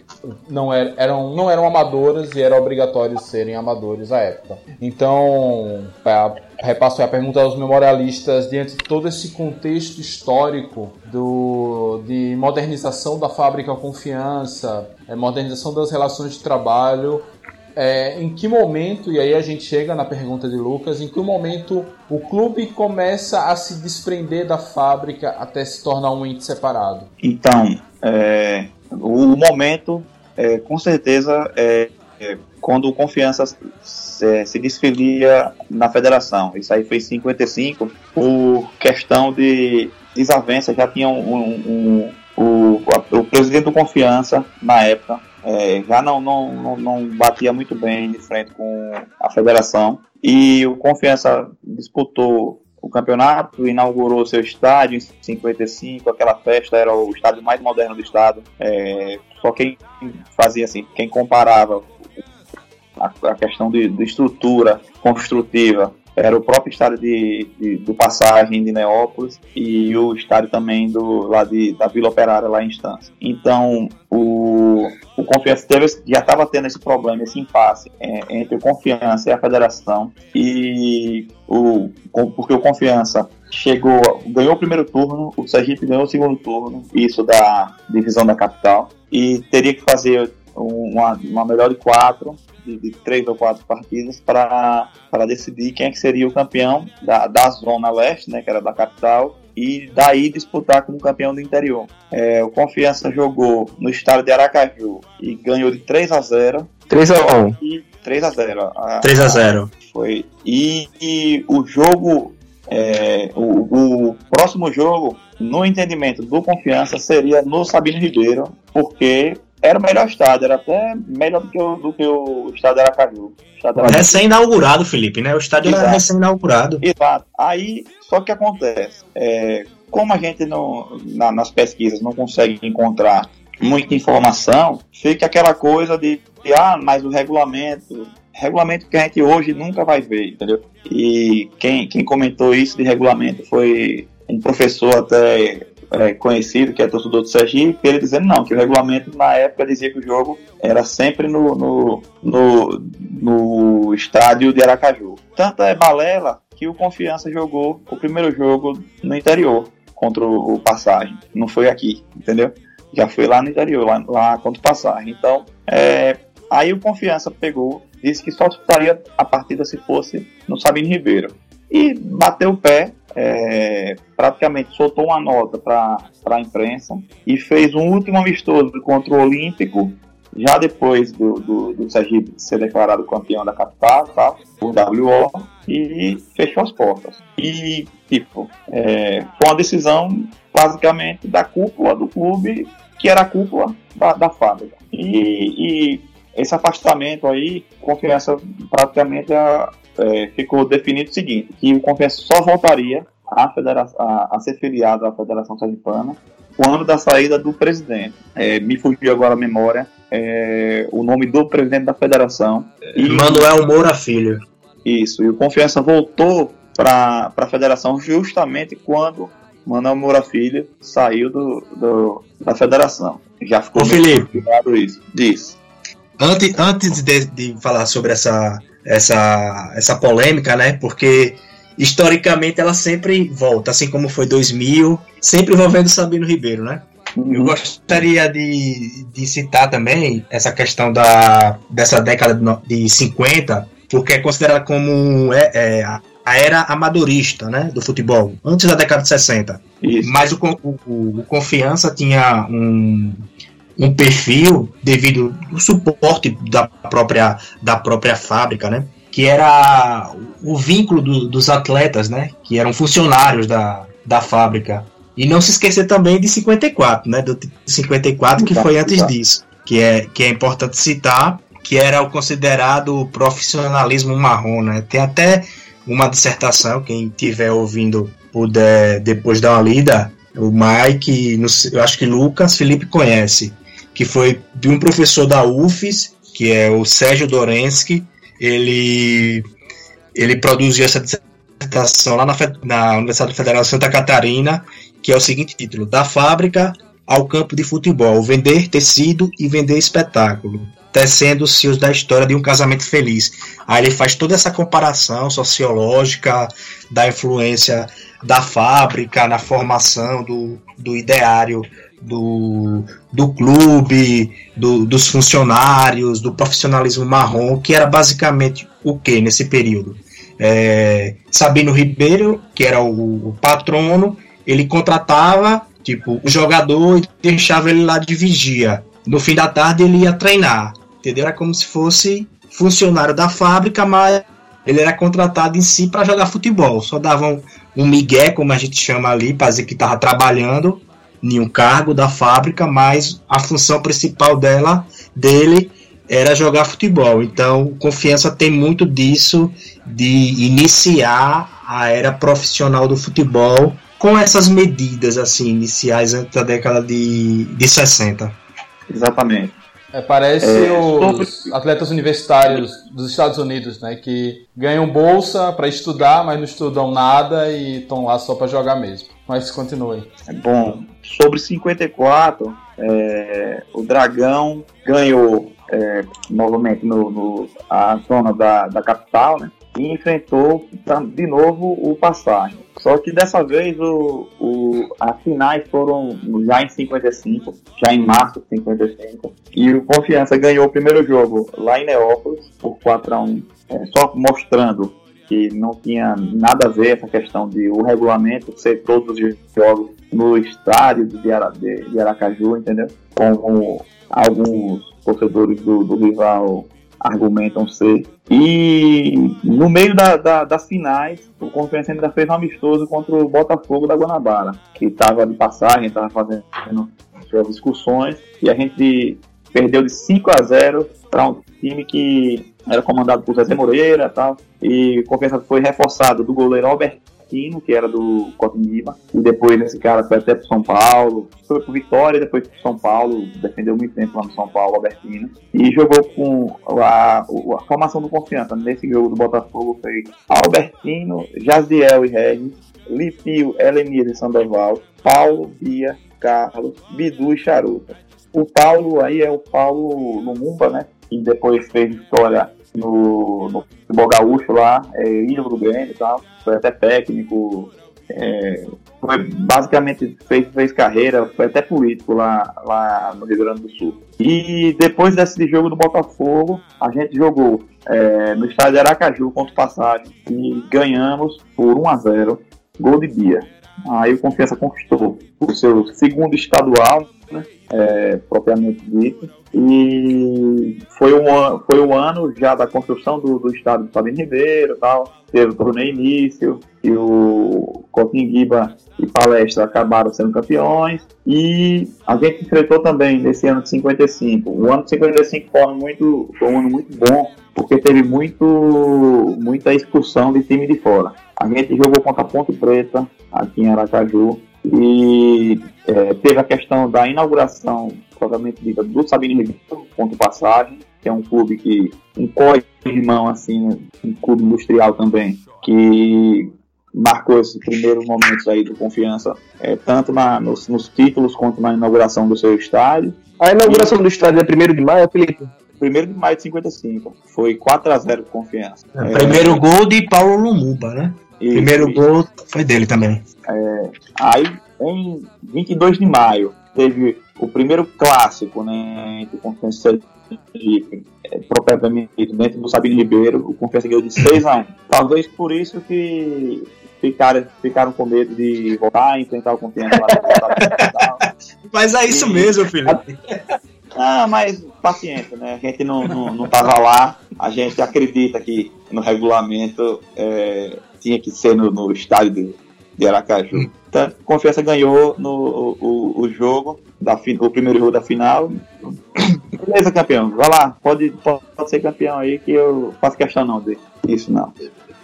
não, er, eram, não eram amadoras e era obrigatório serem amadores à época. Então, repasso a pergunta aos memorialistas, diante de todo esse contexto histórico do, de modernização da fábrica Confiança, é, modernização das relações de trabalho, é, em que momento, e aí a gente chega na pergunta de Lucas, em que momento o clube começa a se desprender da fábrica até se tornar um ente separado? Então, é, o momento, é, com certeza, é, é quando o Confiança se, se desfilia na federação. Isso aí foi em 55, por questão de desavença, já tinha um, um, um o, o presidente do Confiança, na época, é, já não, não, não, não, batia muito bem de frente com a federação. E o Confiança disputou o campeonato, inaugurou seu estádio em 55, aquela festa era o estádio mais moderno do estado. É, só quem fazia assim, quem comparava a, a questão de, de estrutura construtiva era o próprio estádio de, de, do Passagem de Neópolis e o estádio também do, lá de, da Vila Operária, lá em Estância. Então, o, o Confiança teve, já estava tendo esse problema, esse impasse é, entre o Confiança e a Federação, e o, porque o Confiança chegou, ganhou o primeiro turno, o Sergipe ganhou o segundo turno, isso da divisão da capital, e teria que fazer uma, uma melhor de quatro de, de três ou quatro partidas para decidir quem é que seria o campeão da, da Zona Leste, né, que era da capital, e daí disputar como campeão do interior. É, o Confiança jogou no estado de Aracaju e ganhou de 3 a 0. 3 a 1. E 3 a 0 3 a 0 Foi. E, e o jogo, é, o, o, próximo jogo, no entendimento do Confiança, seria no Sabino Ribeiro, porque era o melhor estádio, era até melhor do que o, do que o estádio Aracaju. Recém-inaugurado, Felipe, né? O estádio Exato. era recém-inaugurado. Exato. Aí, só que acontece, é, como a gente não, na, nas pesquisas não consegue encontrar muita informação, fica aquela coisa de, de, ah, mas o regulamento, regulamento que a gente hoje nunca vai ver, entendeu? E quem, quem comentou isso de regulamento foi um professor até é, conhecido, que é torcedor do Sergipe, ele dizendo não, que o regulamento na época dizia que o jogo era sempre no, no, no, no estádio de Aracaju. Tanto é balela que o Confiança jogou o primeiro jogo no interior contra o Passagem, não foi aqui, entendeu? Já foi lá no interior, lá, lá contra o Passagem. Então, é, aí o Confiança pegou, disse que só disputaria a partida se fosse no Sabino Ribeiro. E bateu o pé é, praticamente soltou uma nota para a imprensa e fez um último amistoso contra o Olímpico, já depois do, do, do Sergipe ser declarado campeão da capital, tá, por WO, e fechou as portas. E, tipo, é, foi uma decisão basicamente da cúpula do clube, que era a cúpula da, da fábrica. E, e esse afastamento aí, confiança praticamente a, é, ficou definido o seguinte, que o Confiança só voltaria a, a, a ser filiado à Federação Sergipana quando da saída do presidente. É, me fugiu agora a memória é, o nome do presidente da federação. E, Manuel Moura Filho. Isso, e o Confiança voltou para a federação justamente quando Manuel Moura Filho saiu do, do da federação. Já ficou Ô, Felipe, isso. Diz. Antes, antes de, de falar sobre essa essa, essa polêmica, né? Porque historicamente ela sempre volta, assim como foi 2000, sempre envolvendo Sabino Ribeiro, né? Uhum. Eu gostaria de, de citar também essa questão da, dessa década de 50, porque é considerada como é, é, a era amadorista né, do futebol, antes da década de 60. Isso. Mas o, o, o Confiança tinha um, um perfil devido ao suporte da própria, da própria fábrica, né? Que era o vínculo do, dos atletas, né? Que eram funcionários da, da fábrica. E não se esquecer também de 54, né? Do 54 que foi antes disso. Que é, que é importante citar, que era o considerado profissionalismo marrom, né? Tem até uma dissertação, quem estiver ouvindo puder depois dar uma lida, o Mike, eu acho que Lucas Felipe conhece, que foi de um professor da UFES, que é o Sérgio Dorensky. Ele, ele produziu essa dissertação lá na, na Universidade Federal de Santa Catarina, que é o seguinte título: Da fábrica ao campo de futebol, vender tecido e vender espetáculo, tecendo os fios da história de um casamento feliz. Aí ele faz toda essa comparação sociológica da influência da fábrica na formação do, do ideário do, do clube, do, dos funcionários, do profissionalismo marrom, que era basicamente o que nesse período? É, Sabino Ribeiro, que era o, o, patrono, ele contratava tipo o jogador e deixava ele lá de vigia. No fim da tarde ele ia treinar, entendeu? Era como se fosse funcionário da fábrica, mas ele era contratado em si para jogar futebol. Só davam um migué, como a gente chama ali, para dizer que estava trabalhando nenhum cargo da fábrica, mas a função principal dela, dele, era jogar futebol. Então, Confiança tem muito disso de iniciar a era profissional do futebol com essas medidas assim iniciais antes da década de, de 60. Exatamente. É, parece é, os sobre... atletas universitários dos Estados Unidos, né, que ganham bolsa para estudar, mas não estudam nada e estão lá só para jogar mesmo. Mas continue. É bom. Sobre 54, é, o Dragão ganhou é, novamente no, no, a zona da, da capital, né? E enfrentou de novo o Passagem. Só que dessa vez o, o, as finais foram já em 55, já em março de 55. E o Confiança ganhou o primeiro jogo lá em Neópolis por 4 a 1 é, só mostrando que não tinha nada a ver essa questão de o regulamento ser todos os jogos no estádio de, Ara, de, Aracaju, entendeu? Como alguns torcedores do, do rival argumentam ser. E no meio da, da, das finais, o Confiança ainda fez um amistoso contra o Botafogo da Guanabara, que estava de passagem, estava fazendo suas discussões, e a gente perdeu de 5 a 0 para um time que era comandado por Zé Moreira e tal, e Confiança foi reforçado do goleiro Albert que era do Cotinguiba, e depois esse cara foi até pro São Paulo, foi pro Vitória, depois pro São Paulo, defendeu muito tempo lá no São Paulo, Albertino, e jogou com a, a formação do Confiança. Nesse jogo do Botafogo foi Albertino, Jaziel e Regis, Lipio, Elenias e Sandoval, Paulo, Bia, Carlos, Bidu e Charuta. O Paulo aí é o Paulo Lumumba, né? E depois fez história no, no futebol gaúcho lá, é ídolo do Grêmio e tal, foi até técnico, é, foi, basicamente fez, fez carreira, foi até político lá, lá no Rio Grande do Sul. E depois desse jogo do Botafogo, a gente jogou é, no estádio Aracaju contra o Passagem e ganhamos por 1 a 0 gol de Bia. Aí o Confiança conquistou o seu segundo estadual, né, é, propriamente dito, e foi um, foi um ano já da construção do, do estado de Fabinho Ribeiro tal, teve o torneio início, e o Cotinguiba e Palestra acabaram sendo campeões, e a gente enfrentou também nesse ano de 55. O ano de 55 foi muito, foi um ano muito bom, porque teve muito, muita expulsão de time de fora. A gente jogou contra Ponte Preta, aqui em Aracaju, e é, teve a questão da inauguração, provavelmente dita, do Sabino Ribeiro, ponto passagem, que é um clube que, um corre-irmão, assim, um clube industrial também, que marcou esses primeiros momentos aí de confiança, é, tanto na, nos, nos, títulos quanto na inauguração do seu estádio. A inauguração e, do estádio é 1 de maio, Felipe? 1 de maio de 55. Foi 4 a 0 confiança. É, primeiro gol de Paulo Lumumba, né? Isso, primeiro isso. gol foi dele também. É, aí, em 22 de maio, teve o primeiro clássico né, entre Confiança e é, propriamente dentro do Sabino Ribeiro, o Confiança ganhou de 6 a 1. Talvez por isso que ficaram, ficaram com medo de voltar a enfrentar o Confiança lá Mas é isso e, mesmo, Felipe. Ah, mas paciência, né? A gente não, não, não tava lá, a gente acredita que no regulamento é, tinha que ser no, no estádio de, de Aracaju. Então, Confiança ganhou no, o, o jogo, da, o primeiro jogo da final. Beleza, campeão, vai lá, pode, pode, pode ser campeão aí que eu faço questão não disso não.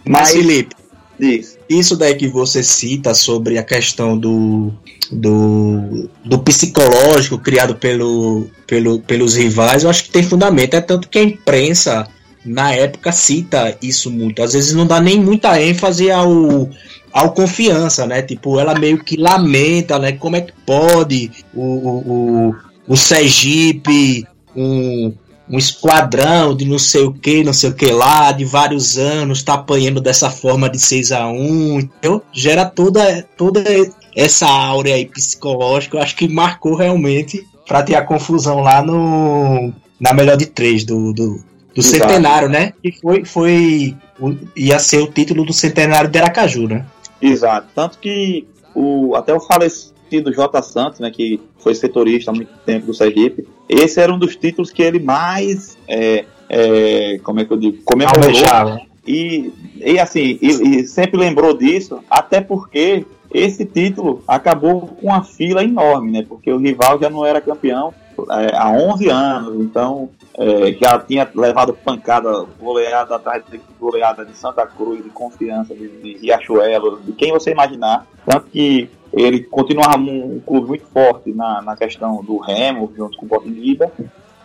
Mas, Mas Felipe, Diz. Isso daí que você cita sobre a questão do, do, do psicológico criado pelo, pelo, pelos rivais, eu acho que tem fundamento. É tanto que a imprensa na época cita isso muito. Às vezes não dá nem muita ênfase ao, ao confiança, né? Tipo, ela meio que lamenta, né? Como é que pode o, o, o, o Sergipe, um, um esquadrão de não sei o que, não sei o que lá, de vários anos, tá apanhando dessa forma de 6 a 1 então gera toda, toda essa áurea aí psicológica, eu acho que marcou realmente para ter a confusão lá no na melhor de três do, do, do centenário, né? Que foi, foi ia ser o título do centenário de Aracaju, né? Exato. Tanto que o, até o falecido J. Santos, né, que foi setorista há muito tempo do Sergipe, esse era um dos títulos que ele mais, é, é, como é que eu digo, comemorou. E, e assim, e, e sempre lembrou disso, até porque esse título acabou com uma fila enorme, né? Porque o rival já não era campeão há 11 anos, então é, já tinha levado pancada, goleada atrás de goleada de Santa Cruz, de Confiança, de, de Riachuelo, de quem você imaginar. Tanto que ele continuava um, um clube muito forte na, na questão do remo, junto com o Botinguiba.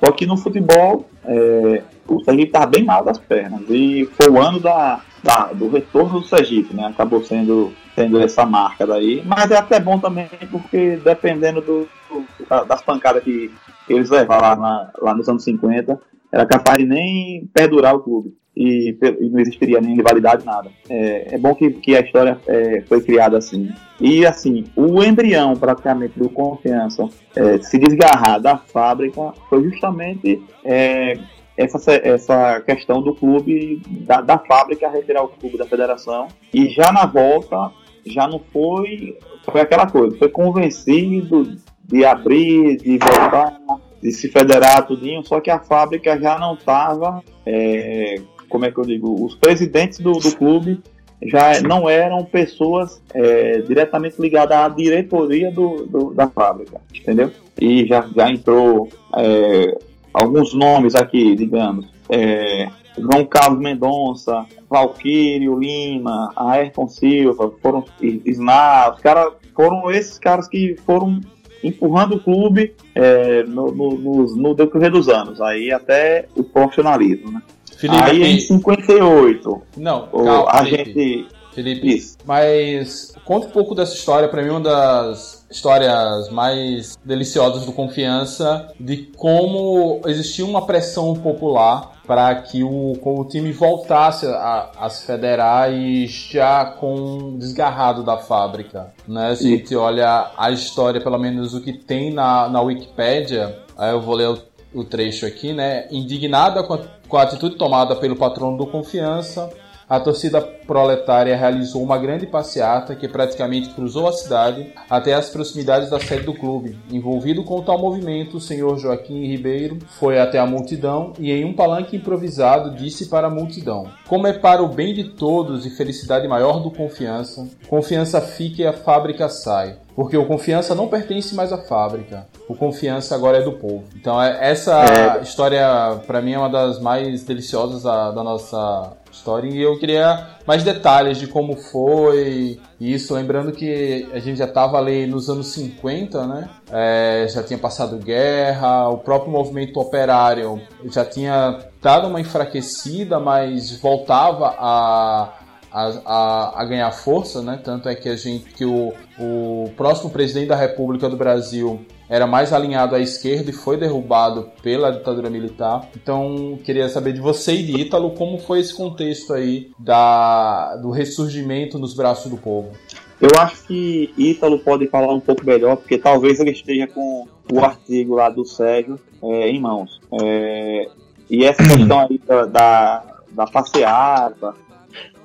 Só que no futebol, é, o Sergipe estava bem mal das pernas. E foi o ano da, da, do retorno do Sergipe, né? Acabou sendo, essa marca daí. Mas é até bom também, porque dependendo do, do das pancadas que eles levaram lá, lá nos anos 50, era capaz de nem perdurar o clube e, e não existiria nem rivalidade, nada. É, é bom que, que a história é, foi criada assim. E assim, o embrião praticamente do Confiança é, se desgarrar da fábrica foi justamente é, essa, essa questão do clube, da, da fábrica retirar o clube da federação. E já na volta, já não foi, foi aquela coisa, foi convencido de abrir, de voltar de se federar tudinho, só que a fábrica já não estava, é, como é que eu digo, os presidentes do, do clube já não eram pessoas é, diretamente ligadas à diretoria do, do, da fábrica, entendeu? E já, já entrou é, alguns nomes aqui, digamos, é, João Carlos Mendonça, Valquírio Lima, Ayrton Silva, foram Isná, os caras foram esses caras que foram empurrando o clube é, no, no, no, no, decorrer dos anos, aí até o profissionalismo, né? Felipe, aí em 58, não, calma, a Felipe, gente... Felipe, Isso. mas conta um pouco dessa história, para mim uma das histórias mais deliciosas do Confiança, de como existia uma pressão popular para que o, o time voltasse a, a, se federar e já com desgarrado da fábrica. Né? Se a gente olha a história, pelo menos o que tem na, na Wikipédia, aí eu vou ler o, o trecho aqui, né? Indignada com a, com a atitude tomada pelo patrono do Confiança, a torcida proletária realizou uma grande passeata que praticamente cruzou a cidade até as proximidades da sede do clube. Envolvido com tal movimento, o senhor Joaquim Ribeiro foi até a multidão e, em um palanque improvisado, disse para a multidão: Como é para o bem de todos e felicidade maior do confiança, confiança fique e a fábrica sai. Porque o confiança não pertence mais à fábrica. O confiança agora é do povo. Então, é, essa é. história, para mim, é uma das mais deliciosas da, da nossa história e eu queria mais detalhes de como foi isso, lembrando que a gente já estava ali nos anos 50, né? É, já tinha passado guerra, o próprio movimento operário já tinha dado uma enfraquecida, mas voltava a a, a, a, ganhar força, né? Tanto é que a gente que o, o próximo presidente da República do Brasil era mais alinhado à esquerda e foi derrubado pela ditadura militar. Então, queria saber de você e de Ítalo como foi esse contexto aí da, do ressurgimento nos braços do povo. Eu acho que Ítalo pode falar um pouco melhor, porque talvez ele esteja com o artigo lá do Sérgio é, em mãos. É, e essa questão aí da, da, da passeata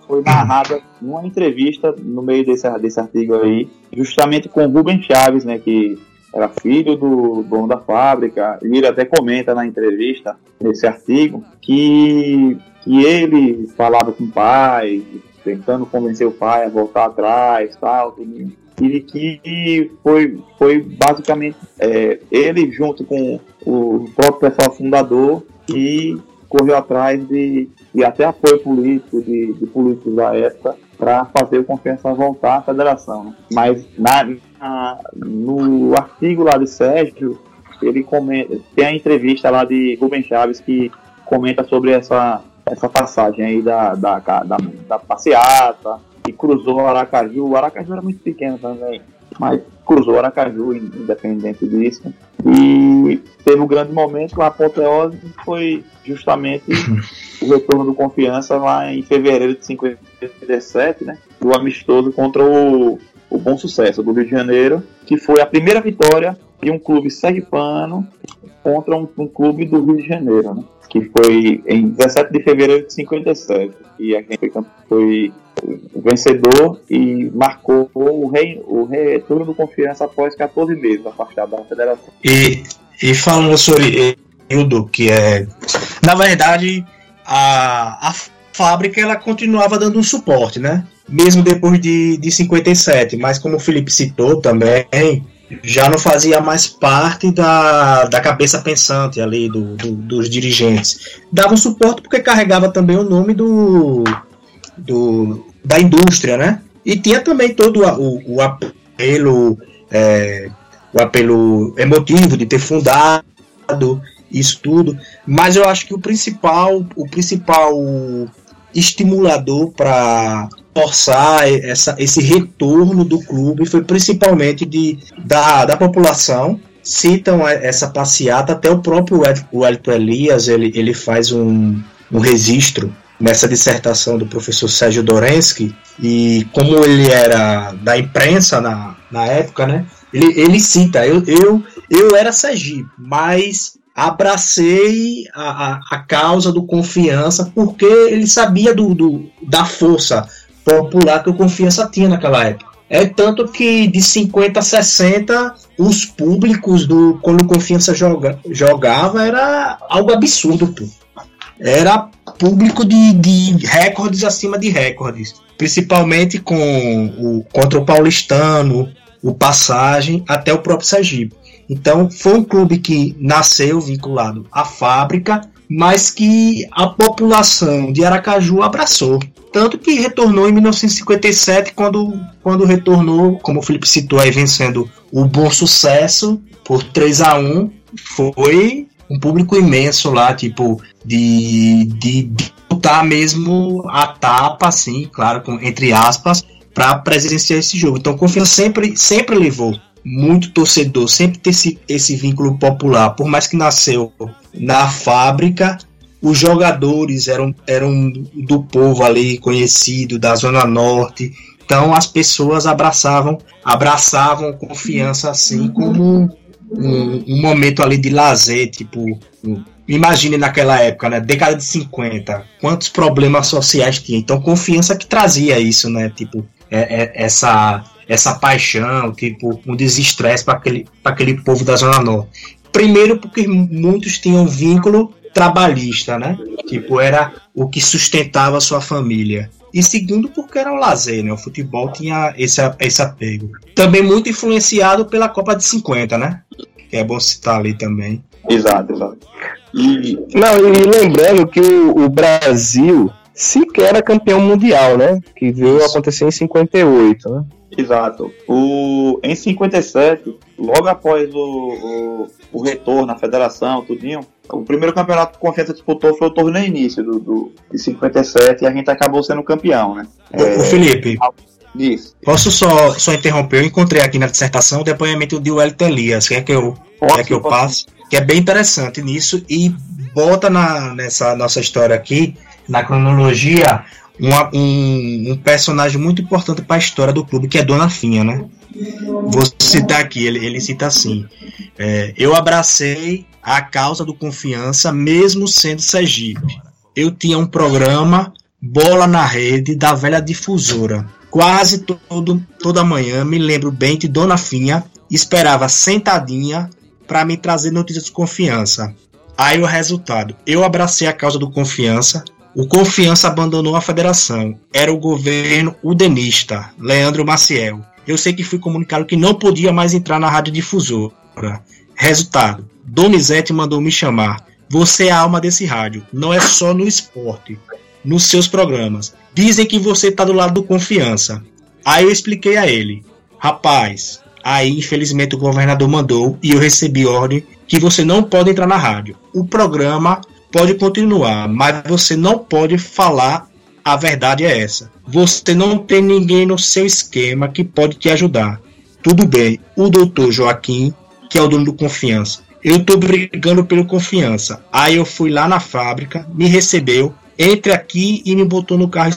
foi narrada numa entrevista no meio desse, desse artigo aí, justamente com Rubem Chaves, né, que era filho do dono da fábrica, e ele até comenta na entrevista, nesse artigo, que, que ele falava com o pai, tentando convencer o pai a voltar atrás, tal, e que foi, foi basicamente é, ele junto com o próprio pessoal fundador que correu atrás de, de até apoio político de, de políticos da época para fazer o Confiança voltar à federação. Mas na, na, no artigo lá de Sérgio, ele comenta, tem a entrevista lá de Rubem Chaves que comenta sobre essa, essa passagem aí da, da, da, da passeata, que cruzou o Aracaju. O Aracaju era muito pequeno também, mas cruzou Aracaju, independente disso. E teve um grande momento, a apoteose foi justamente o retorno do Confiança lá em fevereiro de 57, né? Do amistoso contra o, o Bom Sucesso do Rio de Janeiro, que foi a primeira vitória de um clube sergipano contra um, um clube do Rio de Janeiro, né? Que foi em 17 de fevereiro de 57. E a gente foi, vencedor e marcou o, rei, o retorno do Confiança após 14 meses afastado da federação. E, e falando sobre Hildo, que é. Na verdade, a, a fábrica ela continuava dando um suporte, né? Mesmo depois de, de 57, mas como o Felipe citou também, já não fazia mais parte da, da cabeça pensante ali do, do dos dirigentes. Dava um suporte porque carregava também o nome do, do da indústria, né? E tinha também todo o, o apelo, é, o apelo emotivo de ter fundado isso tudo, mas eu acho que o principal, o principal estimulador para forçar essa, esse retorno do clube foi principalmente de, da, da população. Citam essa passeata, até o próprio Wellington Elias ele, ele faz um, um registro nessa dissertação do professor Sérgio Dorensky, e como ele era da imprensa na, na época, né? Ele, ele cita, eu, eu, eu era Sergipe, mas abracei a, a, a, causa do confiança porque ele sabia do, do, da força popular que o confiança tinha naquela época. É tanto que de 50 a 60, os públicos do quando o Confiança joga, jogava era algo absurdo, pô. Era público de, de recordes acima de recordes. Principalmente com o contra o Paulistano, o Passagem, até o próprio Sergipe. Então foi um clube que nasceu vinculado à fábrica, mas que a população de Aracaju abraçou. Tanto que retornou em 1957, quando, quando retornou, como o Felipe citou aí, vencendo o bom sucesso por 3 a 1 foi um público imenso lá, tipo, de, de, de lutar mesmo a tapa, assim, claro, com, entre aspas, para presenciar esse jogo. Então, Confiança sempre, sempre levou muito torcedor, sempre ter esse, esse vínculo popular, por mais que nasceu na fábrica, os jogadores eram, eram do povo ali conhecido, da Zona Norte. Então as pessoas abraçavam, abraçavam confiança assim como um, um momento ali de lazer, tipo, imagine naquela época, né, década de 50, quantos problemas sociais tinha. Então confiança que trazia isso, né, tipo, é, é, essa essa paixão, tipo, um desestresse para aquele, aquele povo da Zona Norte. Primeiro porque muitos tinham vínculo trabalhista, né? Tipo, era o que sustentava a sua família. E segundo, porque era o lazer, né? O futebol tinha esse, esse apego. Também muito influenciado pela Copa de 50, né? Que é bom citar ali também. Exato, exato. E... Não, e lembrando que o, o Brasil sequer era campeão mundial, né? Que veio acontecer em 58, né? Exato. O, em 57, logo após o, o, o retorno à federação, tudinho, o primeiro campeonato que o Confiança disputou foi o torneio início do, do, de 57 e a gente acabou sendo campeão, né? O, é, Felipe, isso. posso só, só interromper? Eu encontrei aqui na dissertação o depoimento de Wellington Elias, quer que eu, quer que eu passe? Que é bem interessante nisso e bota na, nessa nossa história aqui, na cronologia, uma, um, um, personagem muito importante para a história do clube, que é Dona Finha, né? Vou citar aqui, ele, ele cita assim: é, Eu abracei a causa do confiança, mesmo sendo Sergipe. Eu tinha um programa Bola na Rede da velha difusora. Quase todo, toda manhã me lembro bem que Dona Finha esperava sentadinha para me trazer notícias de confiança. Aí o resultado: eu abracei a causa do confiança, o Confiança abandonou a federação. Era o governo udenista, Leandro Maciel. Eu sei que fui comunicado que não podia mais entrar na rádio difusora. Resultado: Donizete mandou me chamar. Você é a alma desse rádio. Não é só no esporte, nos seus programas. Dizem que você está do lado do Confiança. Aí eu expliquei a ele: Rapaz, aí infelizmente o governador mandou e eu recebi ordem que você não pode entrar na rádio. O programa pode continuar, mas você não pode falar a verdade é essa. Você não tem ninguém no seu esquema que pode te ajudar. Tudo bem, o doutor Joaquim, que é o dono do Confiança, eu tô brigando pelo Confiança. Aí eu fui lá na fábrica, me recebeu, entre aqui e me botou no carro.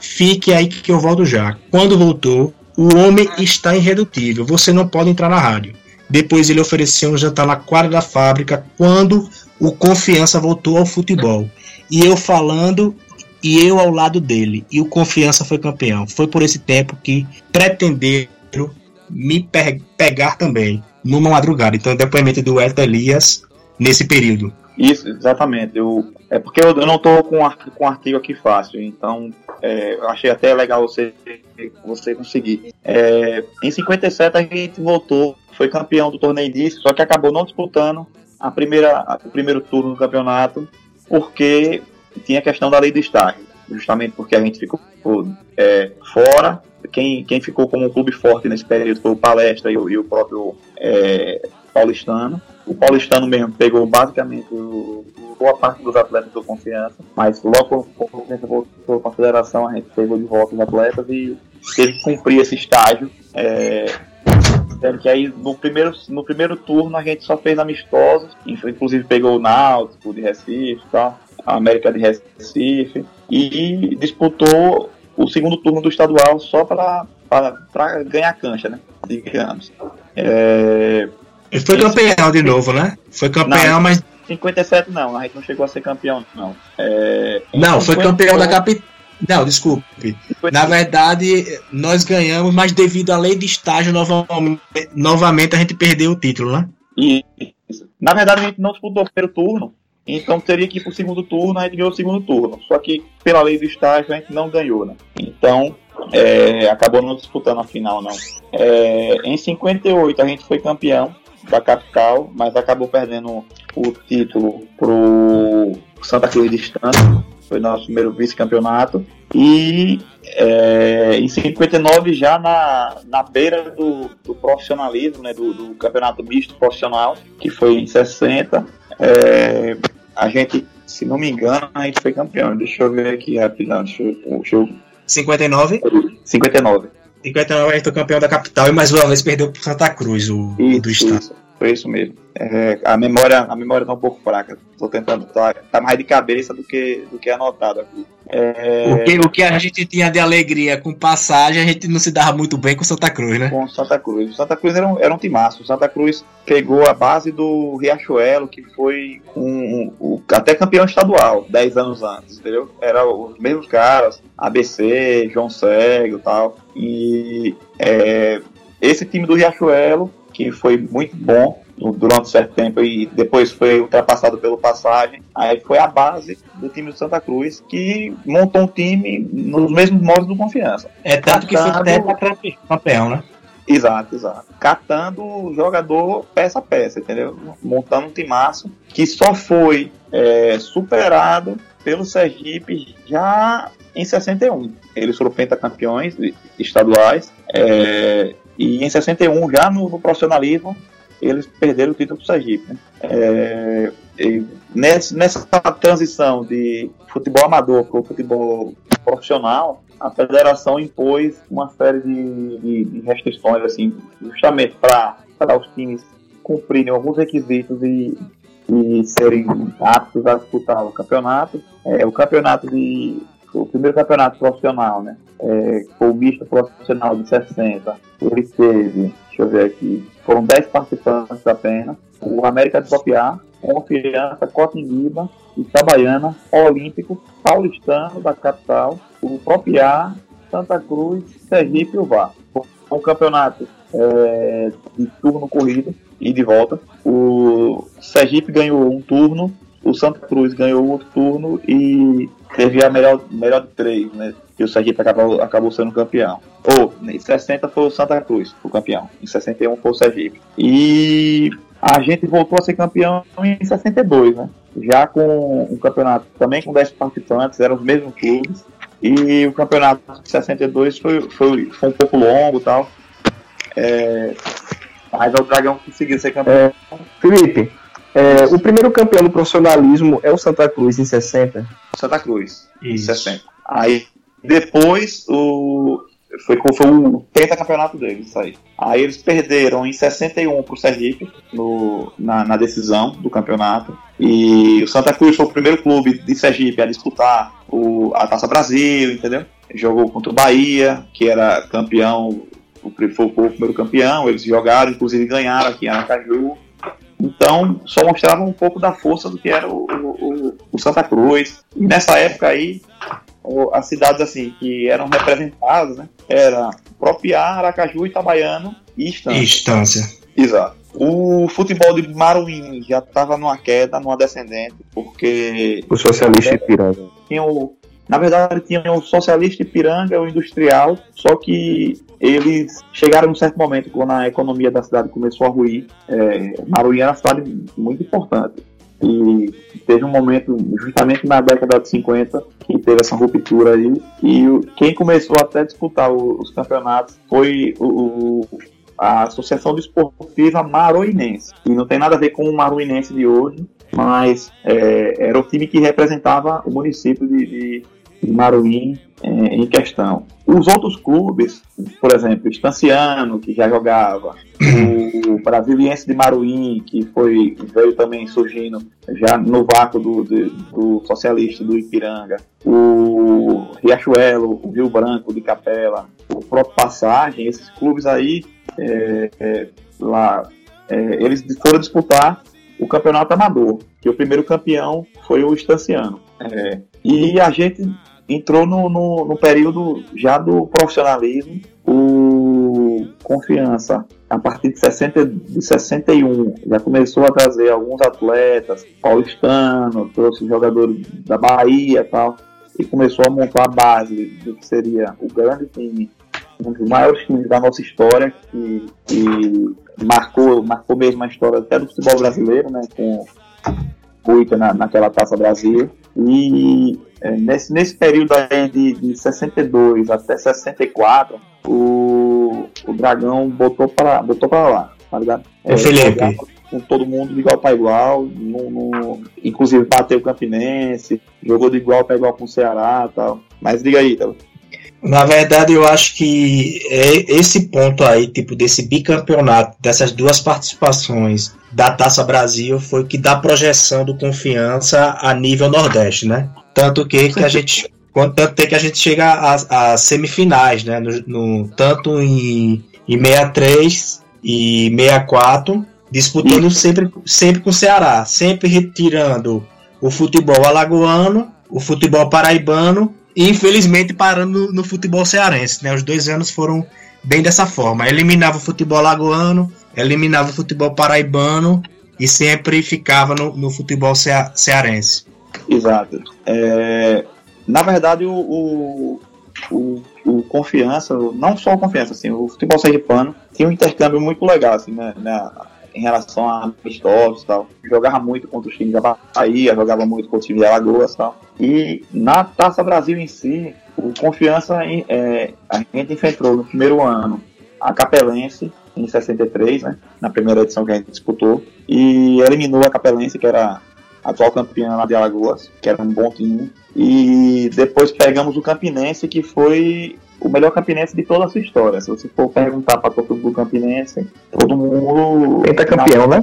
Fique aí que eu volto já. Quando voltou, o homem está irredutível. Você não pode entrar na rádio. Depois ele ofereceu um jantar na quadra da fábrica quando o Confiança voltou ao futebol. E eu falando e eu ao lado dele. E o Confiança foi campeão. Foi por esse tempo que pretenderam me pe pegar também, numa madrugada. Então, depoimento do Elton Elias nesse período. Isso, exatamente. Eu, é porque eu, eu não estou com, com artigo aqui fácil, então é, eu achei até legal você, você conseguir. É, em 57 a gente voltou, foi campeão do torneio disso, só que acabou não disputando a primeira, a, o primeiro turno do campeonato, porque tinha a questão da lei do estágio, justamente porque a gente ficou é, fora. Quem, quem ficou como um clube forte nesse período foi o Palestra e o, e o próprio é, Paulistano. O Paulistano mesmo pegou basicamente boa parte dos atletas do Confiança, mas logo quando Confiança voltou para a federação, a gente pegou de volta os atletas e teve que cumprir esse estágio. É, Que aí no primeiro, no primeiro turno a gente só fez amistosos, inclusive pegou o Náutico de Recife, tá? a América de Recife, e disputou o segundo turno do estadual só para ganhar cancha, né? Digamos. É... Ele foi campeão de novo, né? Foi campeão, não, mas. 57 não, a gente não chegou a ser campeão, não. É... Não, foi campeão da capital Não, desculpe. Na verdade, nós ganhamos, mas devido à lei de estágio, novamente, novamente a gente perdeu o título, né? Isso. Na verdade, a gente não disputou o primeiro turno, então teria que ir para o segundo turno, a gente ganhou o segundo turno. Só que pela lei do estágio a gente não ganhou, né? Então é, acabou não disputando a final, não. É, em 58 a gente foi campeão da capital, mas acabou perdendo o título pro Santa Cruz de Estância. Foi nosso primeiro vice-campeonato. E é, em 59, já na, na beira do, do profissionalismo, né, do, do, campeonato misto profissional, que foi em 60, é, a gente, se não me engano, a gente foi campeão. Deixa eu ver aqui rapidão. Deixa eu, deixa eu... 59? 59. 59 a gente foi campeão da capital e mais uma vez perdeu para Santa Cruz, o, isso, do estado. Isso. Foi isso mesmo. É, a memória a memória tá um pouco fraca. Estou tentando tá, tá, mais de cabeça do que do que anotado aqui. É... O, que, o que a gente tinha de alegria com passagem, a gente não se dava muito bem com Santa Cruz, né? Com Santa Cruz. Santa Cruz era um, era um timaço. Santa Cruz pegou a base do Riachuelo, que foi um, um, até campeão estadual, 10 anos antes, entendeu? Era os mesmos caras, ABC, João Cego e tal. E é, esse time do Riachuelo que foi muito bom durante um certo tempo e depois foi ultrapassado pelo Passagem. Aí foi a base do time do Santa Cruz que montou um time nos mesmos modos do Confiança. É tanto que foi até campeão, né? Exato, exato. Catando jogador peça a peça, entendeu? Montando um timaço que só foi é, superado pelo Sergipe já em 61. Eles foram pentacampeões estaduais. É, e em 61, já no, no profissionalismo, eles perderam o título para o Sergipe. Né? É, nessa, nessa transição de futebol amador para o futebol profissional, a federação impôs uma série de, de, de restrições, assim, justamente para os times cumprirem alguns requisitos e, e serem aptos a disputar o campeonato. É, o campeonato de o primeiro campeonato profissional, né? É, foi o misto profissional de 60. Ele teve, deixa eu ver aqui, foram 10 participantes apenas. O América de Copiar, Confiança, Cotinguiba, Itabaiana, Olímpico, Paulistano da capital, o Propiar, Santa Cruz, Sergipe e o VAR. Um campeonato é, de turno corrido e de volta. O Sergipe ganhou um turno, o Santa Cruz ganhou outro turno e teve a melhor, melhor de três, né? E o Sergipe acabou, acabou sendo campeão. Ou, em 60 foi o Santa Cruz, o campeão. Em 61 foi o Sergipe. E a gente voltou a ser campeão em 62, né? Já com um campeonato também com 10 participantes, eram os mesmos clubes. E o campeonato de 62 foi, foi, foi um pouco longo e tal. É, mas o Dragão conseguiu ser campeão. É, Felipe, é, o primeiro campeão do profissionalismo é o Santa Cruz, em 60. Santa Cruz, em 60. Aí, depois, o, foi, foi o campeonato deles, isso aí. Aí eles perderam em 61 pro Sergipe, no, na, na, decisão do campeonato. E o Santa Cruz foi o primeiro clube de Sergipe a disputar o, a Taça Brasil, entendeu? Jogou contra o Bahia, que era campeão, foi, foi o primeiro campeão, eles jogaram, inclusive ganharam aqui em Aracaju. Então, só mostrava um pouco da força do que era o, o, o Santa Cruz. E nessa época aí, as cidades assim que eram representadas, né, era Propiá, Aracaju, Itabaiano e Estância. Estância. Exato. O futebol de Maruim já estava numa queda, numa descendente, porque... O socialista Ipiranga. Tinha o, na verdade, tinha o socialista Ipiranga, o industrial, só que eles chegaram num certo momento, quando a economia da cidade começou a ruir, é, Maruí era uma cidade muito importante. E teve um momento, justamente na década de 50, que teve essa ruptura aí. E quem começou até a disputar os campeonatos foi o, a Associação Desportiva Maruinense. E não tem nada a ver com o Maruinense de hoje, mas é, era o time que representava o município de, de Maruim é, em questão. Os outros clubes, por exemplo, Estanciano, que já jogava, o Brasiliense de Maruim, que foi, veio também surgindo já no vácuo do, do, do socialista do Ipiranga, o Riachuelo, o Rio Branco de Capela, o próprio Passagem, esses clubes aí, é, é, lá, eles foram disputar o campeonato amador, que o primeiro campeão foi o Estanciano. E a gente entrou no, no, no período já do profissionalismo, o Confiança, a partir de, 60, de 61, já começou a trazer alguns atletas, paulistano, trouxe jogadores da Bahia e tal, e começou a montar a base do que seria o grande time, um dos maiores times da nossa história, que, que marcou, marcou mesmo a história até do futebol brasileiro, né, com o na, naquela Taça Brasil. E é, nesse, nesse período aí de, de 62 até 64, o, o Dragão botou para botou para lá, tá ligado? É, Felipe. Com todo mundo de igual para igual, no, no, inclusive bateu o Campinense, jogou de igual para igual com o Ceará tal. Mas diga aí, tá? Na verdade, eu acho que é esse ponto aí, tipo, desse bicampeonato, dessas duas participações da Taça Brasil, foi o que dá projeção do confiança a nível Nordeste, né? Tanto que, que a gente. Tanto que a gente chega às semifinais, né? No, no, tanto em, em 63 e 64, disputando sempre, sempre com o Ceará, sempre retirando o futebol alagoano, o futebol paraibano infelizmente parando no, futebol cearense. Né? Os dois anos foram bem dessa forma. Eliminava o futebol alagoano, eliminava o futebol paraibano e sempre ficava no, no futebol cea, cearense. Exato. É, na verdade, o, o, o, o, Confiança, não só o Confiança, assim, o futebol sergipano tinha um intercâmbio muito legal, assim, né, né, em relação a amistosos tal. Jogava muito contra os times da Bahia, jogava muito contra os times de Alagoas e tal. E na Taça Brasil em si, o Confiança, é, a gente enfrentou no primeiro ano a Capelense, em 63, né, na primeira edição que a gente disputou, e eliminou a Capelense, que era atual campeã lá de Alagoas, que era um bom time. E depois pegamos o Campinense, que foi o melhor Campinense de toda a sua história. Se você for perguntar para todo mundo do Campinense, todo mundo. campeão, né?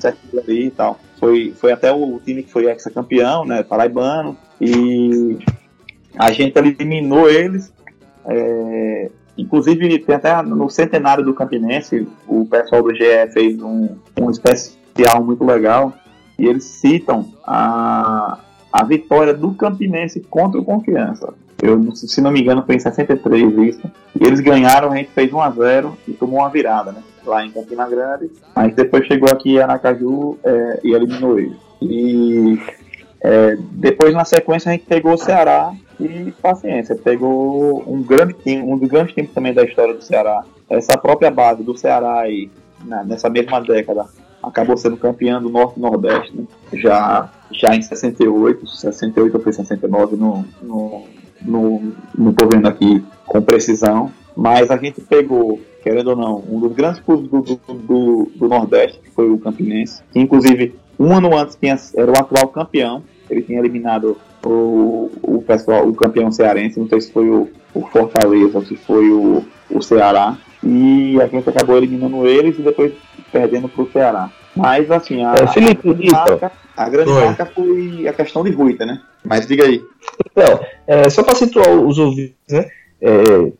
E tal. Foi, foi até o time que foi ex-campeão, né? Paraibano. E a gente eliminou eles. É, inclusive, tem até no centenário do Campinense, o pessoal do GE fez um, um especial muito legal e eles citam a, a vitória do Campinense contra o Confiança. Eu, se não me engano, foi em 63 isso. E eles ganharam, a gente fez 1 a 0 e tomou uma virada, né? Lá em Campina Grande. Mas depois chegou aqui em Aracaju é, e eliminou ele. E é, depois, na sequência, a gente pegou o Ceará e paciência. Pegou um grande time, um dos grandes times também da história do Ceará. Essa própria base do Ceará aí, na, nessa mesma década, acabou sendo campeão do Norte e Nordeste, né? já, já em 68, 68 ou foi 69, não, não, não, não tô vendo aqui com precisão, mas a gente pegou, querendo ou não, um dos grandes clubes do, do, do, do Nordeste, que foi o Campinense, que inclusive um ano antes tinha, era o atual campeão, ele tinha eliminado o, o pessoal, o campeão cearense, não sei se foi o, o Fortaleza ou se foi o, o Ceará, e a gente acabou eliminando eles e depois perdendo para o Ceará. Mas assim, a, é, Felipe, a grande, marca, a grande marca, foi a questão de Ruita, né? Mas diga aí. Então, é, só para situar os ouvintes, né? É,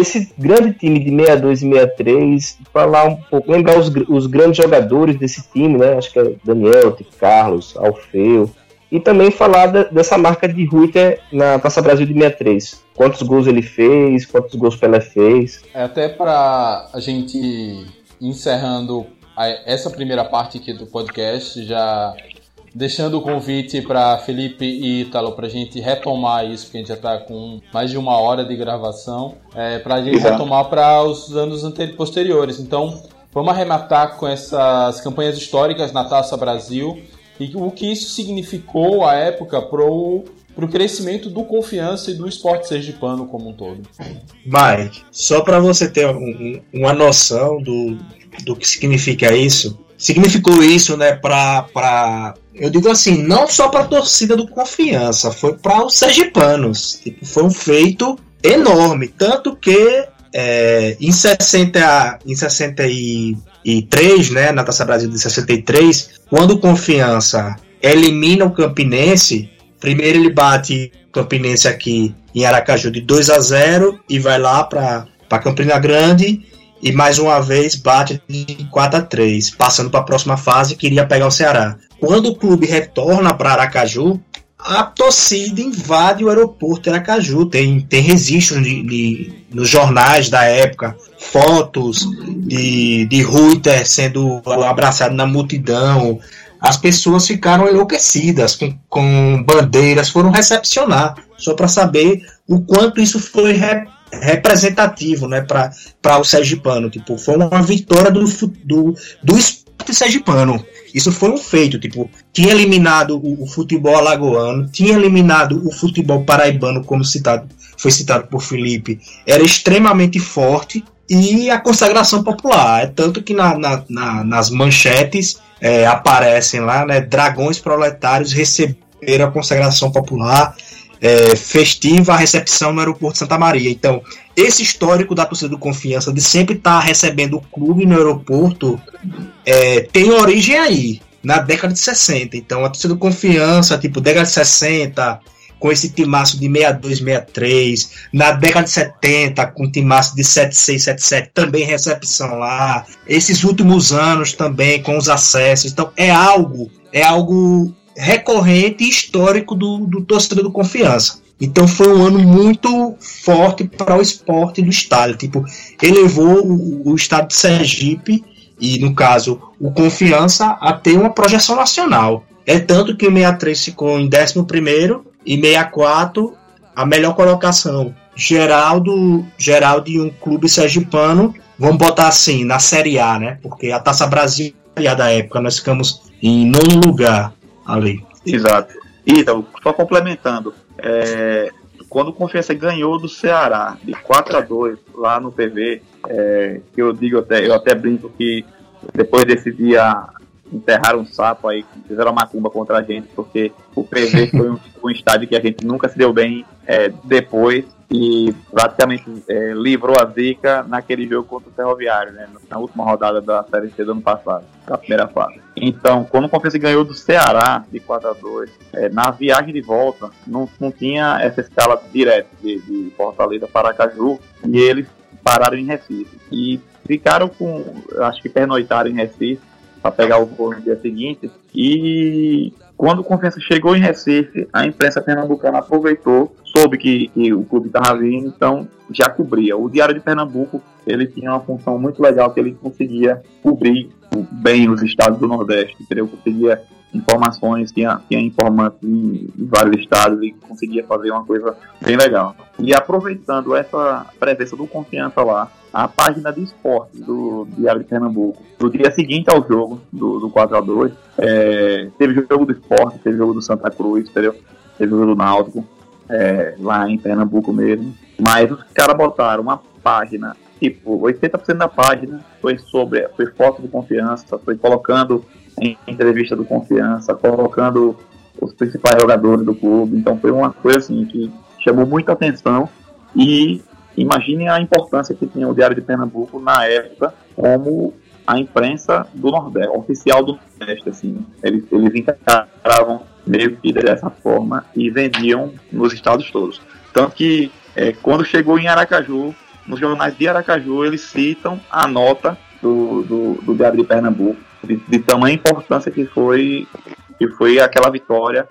esse grande time de 62 e 63, falar um pouco, lembrar os, os grandes jogadores desse time, né? Acho que é Daniel, Carlos, Alfeu, e também falar da, dessa marca de Ruiter na Taça Brasil de 63. Quantos gols ele fez, quantos gols Pelé fez. É até para a gente encerrando a, essa primeira parte aqui do podcast, já deixando o convite para Felipe e Ítalo para a gente retomar isso, porque a gente já está com mais de uma hora de gravação, é, para a gente Exato. retomar para os anos posteriores. Então, vamos arrematar com essas campanhas históricas na Taça Brasil e o que isso significou à época pro para o crescimento do confiança e do esporte sergipano como um todo. Mike, só para você ter um, uma noção do, do que significa isso, significou isso, né, para eu digo assim, não só para a torcida do Confiança, foi para os sergipanos. Tipo, foi um feito enorme, tanto que é, em 60 em 63, né, na Taça Brasil de 63, quando o Confiança elimina o Campinense, primeiro ele bate o Campinense aqui em Aracaju de 2 a 0 e vai lá para Campina Grande e mais uma vez bate de 4 a 3, passando para a próxima fase, queria pegar o Ceará. Quando o clube retorna para Aracaju, a torcida invade o aeroporto de Aracaju. Tem, tem registros de, de, nos jornais da época, fotos de, de Reuter sendo abraçado na multidão. As pessoas ficaram enlouquecidas com, com bandeiras, foram recepcionar, só para saber o quanto isso foi representativo né, para o Sergipano. Tipo, foi uma vitória do, do, do esporte sergipano. Isso foi um feito, tipo, tinha eliminado o, o, futebol alagoano, tinha eliminado o futebol paraibano, como citado, foi citado por Felipe, era extremamente forte e a consagração popular. É tanto que na, na, na, nas manchetes é, aparecem lá, né, dragões proletários receberam a consagração popular é, festiva a recepção no aeroporto Santa Maria. Então, esse histórico da torcida do Confiança de sempre estar tá recebendo o clube no aeroporto é, tem origem aí, na década de 60. Então, a torcida do Confiança, tipo, década de 60, com esse timaço de 62, 63, na década de 70, com timaço de 76, 77, também recepção lá. Esses últimos anos também com os acessos. Então, é algo, é algo recorrente e histórico do, do torcedor do Confiança. Então foi um ano muito forte para o esporte do estado. Tipo, elevou o, o estado de Sergipe e, no caso, o Confiança a ter uma projeção nacional. É tanto que o 63 ficou em 11 e 64 a melhor colocação. Geraldo, Geraldo e um clube sergipano, vamos botar assim, na Série A, né? Porque a Taça Brasil da época nós ficamos em nono lugar ali. Exato. Então, só complementando, é, quando o Confiança ganhou do Ceará de 4 a 2 lá no PV, é, que eu digo até, eu até brinco que depois desse dia enterraram um sapo aí, fizeram uma macumba contra a gente, porque o PV foi um, um estádio que a gente nunca se deu bem é, depois e praticamente é, livrou a zica naquele jogo contra o Ferroviário, né, na última rodada da Série C do ano passado, da primeira fase. Então, quando o Confiança ganhou do Ceará de 4 a 2 é, na viagem de volta, não, não tinha essa escala direta de, de Fortaleza para Caju, e eles pararam em Recife. E ficaram com, acho que pernoitaram em Recife, para pegar o voo no dia seguinte. E quando o Confiança chegou em Recife, a imprensa pernambucana aproveitou, soube que, que o clube estava vindo, então já cobria. O Diário de Pernambuco ele tinha uma função muito legal que ele conseguia cobrir bem os estados do Nordeste, entendeu? Conseguia informações, tinha, tinha informantes em, em, vários estados e conseguia fazer uma coisa bem legal. E aproveitando essa presença do Confiança lá, a página de esporte do Diário de Pernambuco, no dia seguinte ao jogo do, do 4x2, é, teve jogo do esporte, teve jogo do Santa Cruz, entendeu? Teve jogo do Náutico, é, lá em Pernambuco mesmo. Mas os caras botaram uma página, tipo, 80% da página foi sobre, foi foto de confiança, foi colocando em entrevista do confiança, colocando os principais jogadores do clube. Então foi uma coisa assim que chamou muita atenção e imagine a importância que tinha o Diário de Pernambuco na época como a imprensa do Nordeste, oficial do Nordeste, assim. Eles, eles encaravam meio que dessa forma e vendiam nos estados todos. Tanto que é, quando chegou em Aracaju, nos jornais de Aracaju, eles citam a nota do, do, do Diário de Pernambuco, de, de tamanha importância que foi, que foi aquela vitória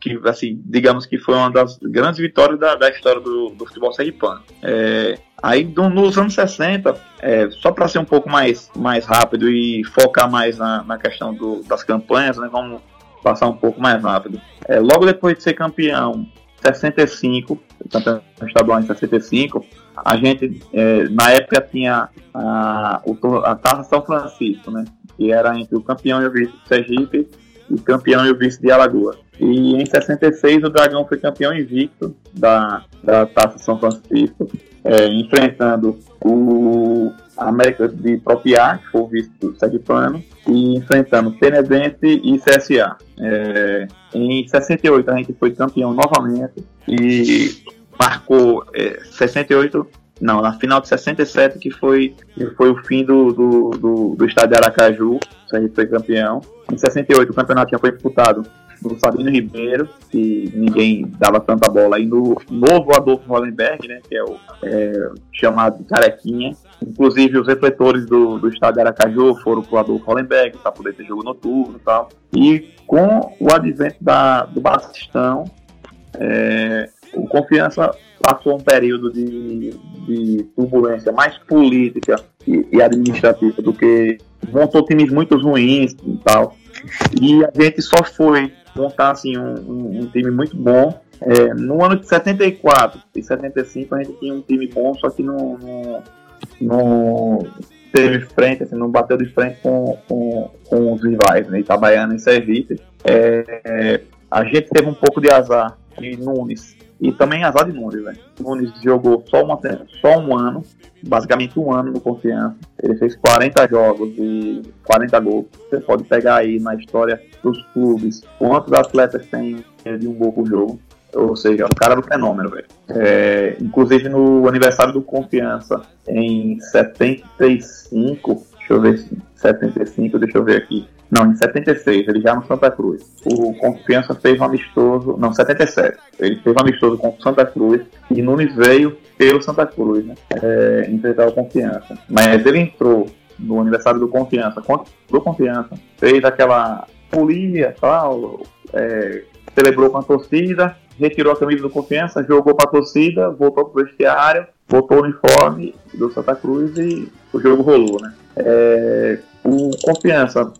que, assim, digamos que foi uma das grandes vitórias da, da história do, do futebol sergipano. É, aí, do, nos anos 60, é, só para ser um pouco mais, mais rápido e focar mais na, na questão do, das campanhas, né, vamos passar um pouco mais rápido. É, logo depois de ser campeão, 65, campeão estadual em 65, a gente, é, na época, tinha a, a Taça São Francisco, né, que era entre o campeão e o vice Sergipe o campeão e o vice de Alagoas. E em 66 o Dragão foi campeão invicto da, da Taça São Francisco, é, enfrentando o América de Propiá, que foi o vice do Sergipano, e enfrentando Penedense e CSA. É, em 68 a gente foi campeão novamente e marcou é, 68 não, na final de 67 que foi, que foi o fim do, do, do, do estádio de Aracaju, a gente foi campeão. Em 68 o campeonato já foi disputado do Sabino Ribeiro, que ninguém dava tanta bola, e no novo Adolfo Hollenberg, né, que é o é, chamado Carequinha. Inclusive, os refletores do, do estádio Aracaju foram para o Adolfo Hollenberg, para poder ter jogo noturno e tal. E com o advento da, do Bastistão, é, o Confiança passou um período de, de turbulência mais política e, e, administrativa do que montou times muito ruins e tal. E a gente só foi montar assim, um, um, um time muito bom. É, no ano de 74 e 75 a gente tinha um time bom, só que não, não, não teve frente, assim, não bateu de frente com, com, com os rivais, né, Itabaiana e Servite. É, é, a gente teve um pouco de azar de Nunes e também azar de Nunes, né? Nunes jogou só, uma, só um ano, basicamente um ano no Confiança. Ele fez 40 jogos e 40 gols. Você pode pegar aí na história dos clubes quantos atletas tem de um gol por jogo. Ou seja, o cara do fenômeno, velho. É, inclusive no aniversário do Confiança, em 75, deixa eu ver, 75, deixa eu ver aqui. Não, em 76, ele já no Santa Cruz. O Confiança fez um amistoso. Não, 77. Ele fez um amistoso com o Santa Cruz e Nunes veio pelo Santa Cruz, né? É, enfrentar o Confiança. Mas ele entrou no aniversário do Confiança, do Confiança, fez aquela folia tal, é, celebrou com a torcida, retirou a camisa do Confiança, jogou para a torcida, voltou para o vestiário, botou o uniforme do Santa Cruz e o jogo rolou, né? É, o Confiança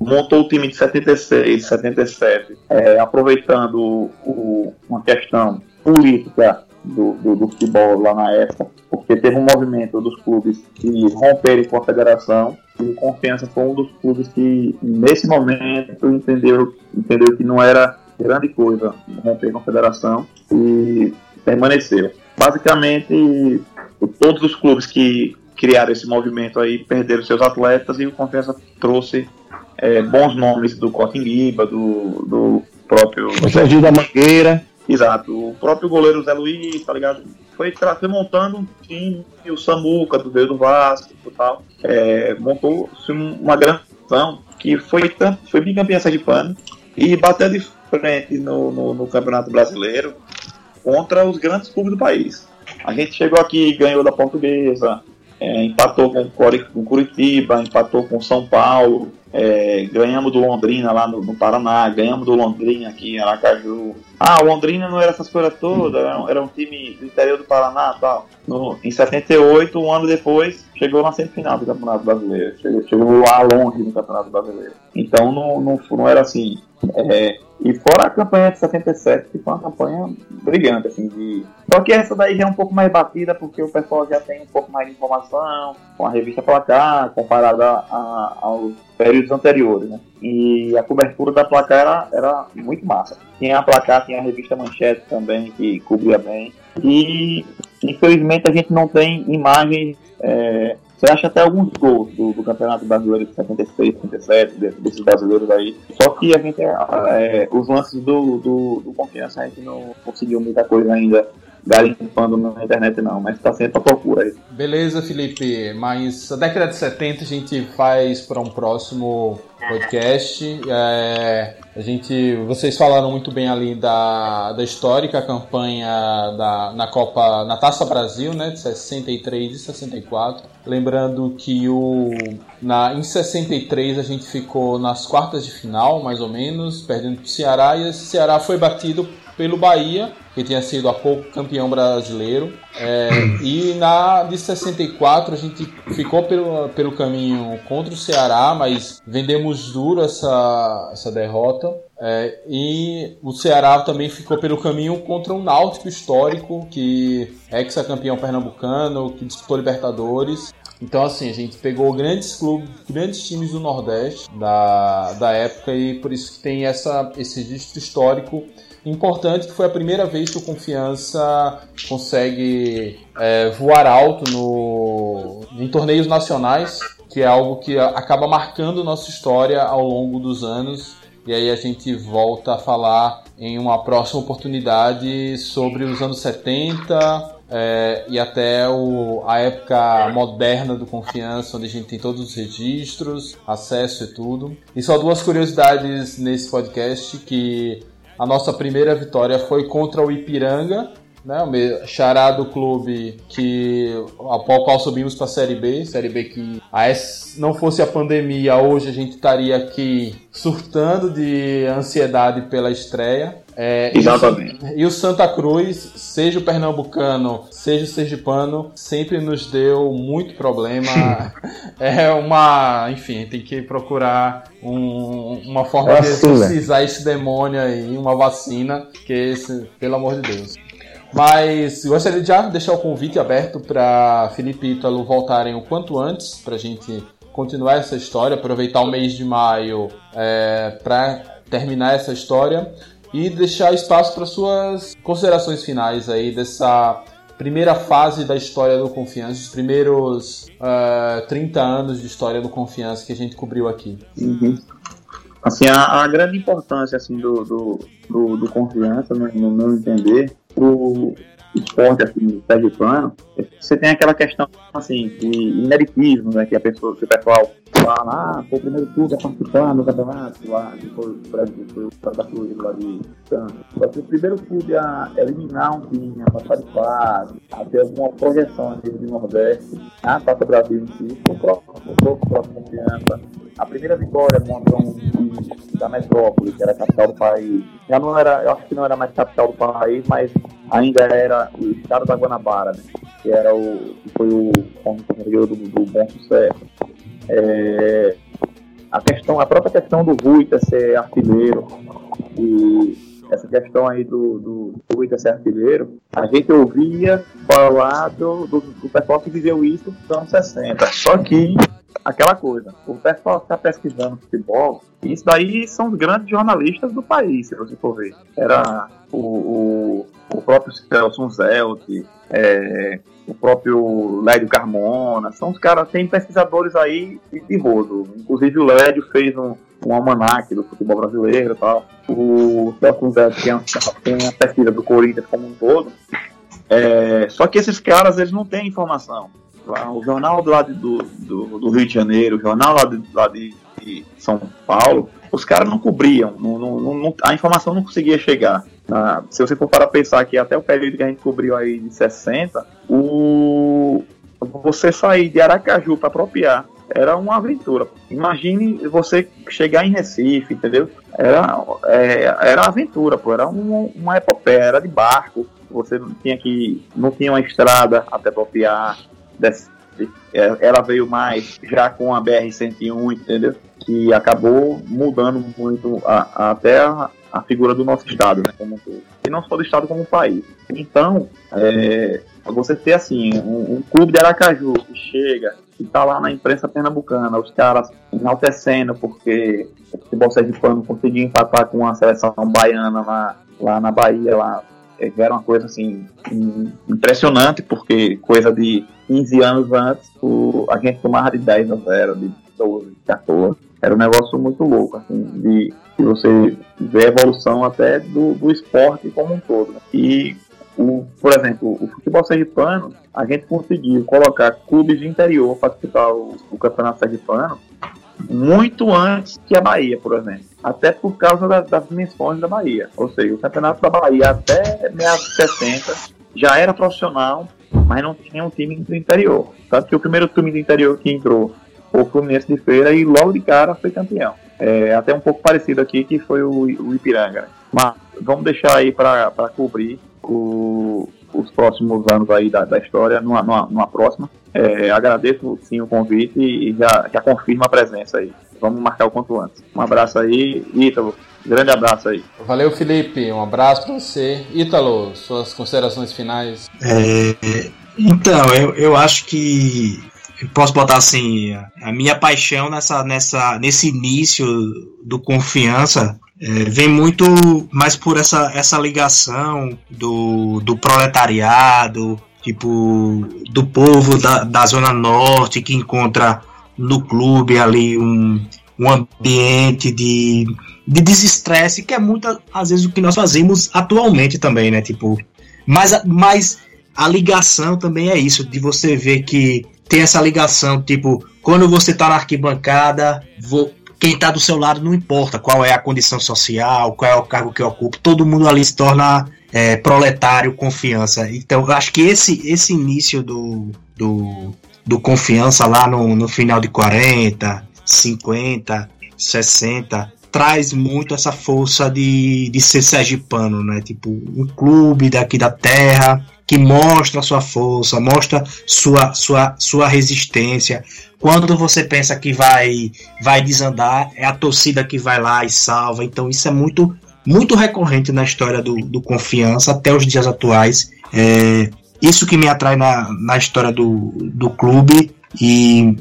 montou o time de 76, 77, é, aproveitando o, uma questão política do, do, do, futebol lá na época, porque teve um movimento dos clubes que romperem com a federação e Confiança foi um dos clubes que nesse momento entendeu, entendeu que não era grande coisa romper com a federação e permaneceu. Basicamente, todos os clubes que criaram esse movimento aí, perderam seus atletas e o Confiança trouxe é, bons nomes do Cotinguiba, do, do próprio. O Serginho da Mangueira. Exato, o próprio goleiro Zé Luiz, tá ligado? Foi, foi montando um time, o Samuca, do Veio do Vasco e tal. É, montou uma grande ação que foi, foi bicampeã pano e bateu de frente no, no, no Campeonato Brasileiro contra os grandes clubes do país. A gente chegou aqui e ganhou da Portuguesa, é, empatou com o Curitiba, empatou com São Paulo, é, ganhamos do Londrina lá no, no, Paraná, ganhamos do Londrina aqui em Aracaju. Ah, o Londrina não era essas coisas todas, era, era um time do interior do Paraná tal. No, em 78, um ano depois, chegou na semifinal do Campeonato Brasileiro. Chegou, chegou lá longe no Campeonato Brasileiro. Então não, não, não era assim. É, e fora a campanha de 77, que foi uma campanha brilhante, assim, de... Só que essa daí já é um pouco mais batida, porque o pessoal já tem um pouco mais de informação, com a revista Placar, comparada aos períodos anteriores, né? E a cobertura da Placar era, era muito massa. Tinha a Placar, tinha a revista Manchete também, que cobria bem. E, infelizmente, a gente não tem imagens é, você acha até alguns gols do, do Campeonato Brasileiro de 76, 77, desses brasileiros aí. Só que a gente, é, os lances do, do, do Confiança, a gente não conseguiu muita coisa ainda garimpando na internet não, mas está sempre à procura aí. Beleza, Felipe, mas a década de 70 a gente faz para um próximo podcast. É, a gente, vocês falaram muito bem ali da, da histórica campanha da, na Copa, na Taça Brasil, né, de 63 e 64. Lembrando que o, na, em 63 a gente ficou nas quartas de final, mais ou menos, perdendo para o Ceará, e esse Ceará foi batido pelo Bahia, que tinha sido há pouco campeão brasileiro. É, e na de 64 a gente ficou pelo, pelo caminho contra o Ceará, mas vendemos duro essa, essa derrota. É, e o Ceará também ficou pelo caminho contra um Náutico histórico, que é ex-campeão pernambucano, que disputou Libertadores. Então, assim, a gente pegou grandes clubes, grandes times do Nordeste da, da época e por isso que tem essa, esse registro histórico importante que foi a primeira vez que o Confiança consegue é, voar alto no, em torneios nacionais, que é algo que acaba marcando nossa história ao longo dos anos. E aí a gente volta a falar em uma próxima oportunidade sobre os anos 70 é, e até o, a época moderna do Confiança, onde a gente tem todos os registros, acesso e tudo. E só duas curiosidades nesse podcast, que a nossa primeira vitória foi contra o Ipiranga, né, o xará do clube que ao qual subimos para a Série B, Série B que a S, não fosse a pandemia, hoje a gente estaria aqui surtando de ansiedade pela estreia. É, Exatamente. E o, Santa Cruz, seja o pernambucano, seja o sergipano, sempre nos deu muito problema. é uma. Enfim, tem que procurar um, uma forma vacina. de exorcizar esse demônio aí, uma vacina, que esse, pelo amor de Deus. Mas gostaria de já deixar o convite aberto para Felipe e Ítalo voltarem o quanto antes, para a gente continuar essa história, aproveitar o mês de maio é, para terminar essa história e deixar espaço para suas considerações finais aí dessa primeira fase da história do Confiança, os primeiros uh, é, 30 anos de história do Confiança que a gente cobriu aqui. Uhum. Assim, a, a, grande importância assim, do, do, do, do Confiança, no, no meu entender, pro esporte assim, pé plano, você tem aquela questão assim de ineritismo, né, que a pessoa, que o pessoal fala, ah, foi o primeiro clube a participar no campeonato, lá, depois foi o Santa lá de Santos. Que o primeiro clube a eliminar um time, a passar de fase, a ter alguma projeção a nível de Nordeste, a Taça Brasil em si, o próprio, o próprio confiança. A primeira vitória contra um time da metrópole, que era a capital do país. Já não era, eu acho que não era mais capital do país, mas ainda era o estado da Guanabara, né? que era o que foi o ponto do, do bom sucesso. É, a questão, a própria questão do Rui ser artilheiro e essa questão aí do, do, do Rui ser artilheiro, a gente ouvia falar do, do, do pessoal que viveu isso nos anos 60. Só que aquela coisa, o pessoal está pesquisando futebol, isso daí são os grandes jornalistas do país, se você for ver. Era o, o, o próprio Celso Zelt, é, o próprio Lédio Carmona, são os caras, tem pesquisadores aí de, rodo. Inclusive o Lédio fez um, um almanac do futebol brasileiro e tal. O Celso tem, tem a pesquisa do Corinthians como um todo. É, só que esses caras, eles não têm informação o jornal do lado do, do, do, Rio de Janeiro, o jornal lá de, lá de, de São Paulo, os caras não cobriam, não, não, não, a informação não conseguia chegar. Ah, se você for para pensar que até o período que a gente cobriu aí de 60, o, você sair de Aracaju para apropriar era uma aventura. Imagine você chegar em Recife, entendeu? Era, é, era aventura, pô, era uma, uma epopeia, era de barco. Você não tinha que. não tinha uma estrada até apropriar ela veio mais já com a BR-101, entendeu? Que acabou mudando muito a, a, até a, a, figura do nosso Estado, né? Como E não só do Estado como país. Então, é, você ter assim, um, um, clube de Aracaju que chega e tá lá na imprensa pernambucana, os caras enaltecendo porque o futebol sergipano conseguiu empatar com a seleção baiana lá, lá na Bahia, lá era uma coisa assim impressionante, porque coisa de 15 anos antes o, a gente tomava de 10 a 0, de 12, de 14. Era um negócio muito louco, assim, de, de você ver a evolução até do, do esporte como um todo. Né? E, o, por exemplo, o futebol sergipano, a gente conseguiu colocar clubes de interior para disputar o, o campeonato sergipano muito antes que a Bahia, por exemplo. Até por causa das, das dimensões da Bahia. Ou seja, o campeonato da Bahia até meados de 60 já era profissional, mas não tinha um time do interior. Tanto que o primeiro time do interior que entrou o Fluminense de Feira e logo de cara foi campeão. É, até um pouco parecido aqui que foi o, o Ipiranga. Né? Mas vamos deixar aí para cobrir o, os próximos anos aí da, da história numa, numa, numa próxima. É, agradeço sim o convite e já, já confirma a presença aí. Vamos marcar o quanto antes. Um abraço aí, Ítalo. Grande abraço aí. Valeu, Felipe. Um abraço para você. Ítalo, suas considerações finais. É, então, eu, eu acho que posso botar assim a minha paixão nessa, nessa nesse início do confiança é, vem muito mais por essa, essa ligação do, do proletariado, tipo, do povo da, da Zona Norte que encontra no clube ali um, um ambiente de, de desestresse, que é muito, às vezes, o que nós fazemos atualmente também, né? Tipo, mas, mas a ligação também é isso, de você ver que tem essa ligação, tipo, quando você tá na arquibancada, vou, quem tá do seu lado não importa qual é a condição social, qual é o cargo que ocupa, todo mundo ali se torna é, proletário, confiança. Então, eu acho que esse, esse início do, do, do confiança lá no, no final de 40, 50, 60, traz muito essa força de, de ser sergipano, né? Tipo, um clube daqui da terra que mostra sua força, mostra sua, sua, sua resistência. Quando você pensa que vai, vai desandar, é a torcida que vai lá e salva. Então isso é muito, muito recorrente na história do, do Confiança até os dias atuais. É, isso que me atrai na, na história do, do clube e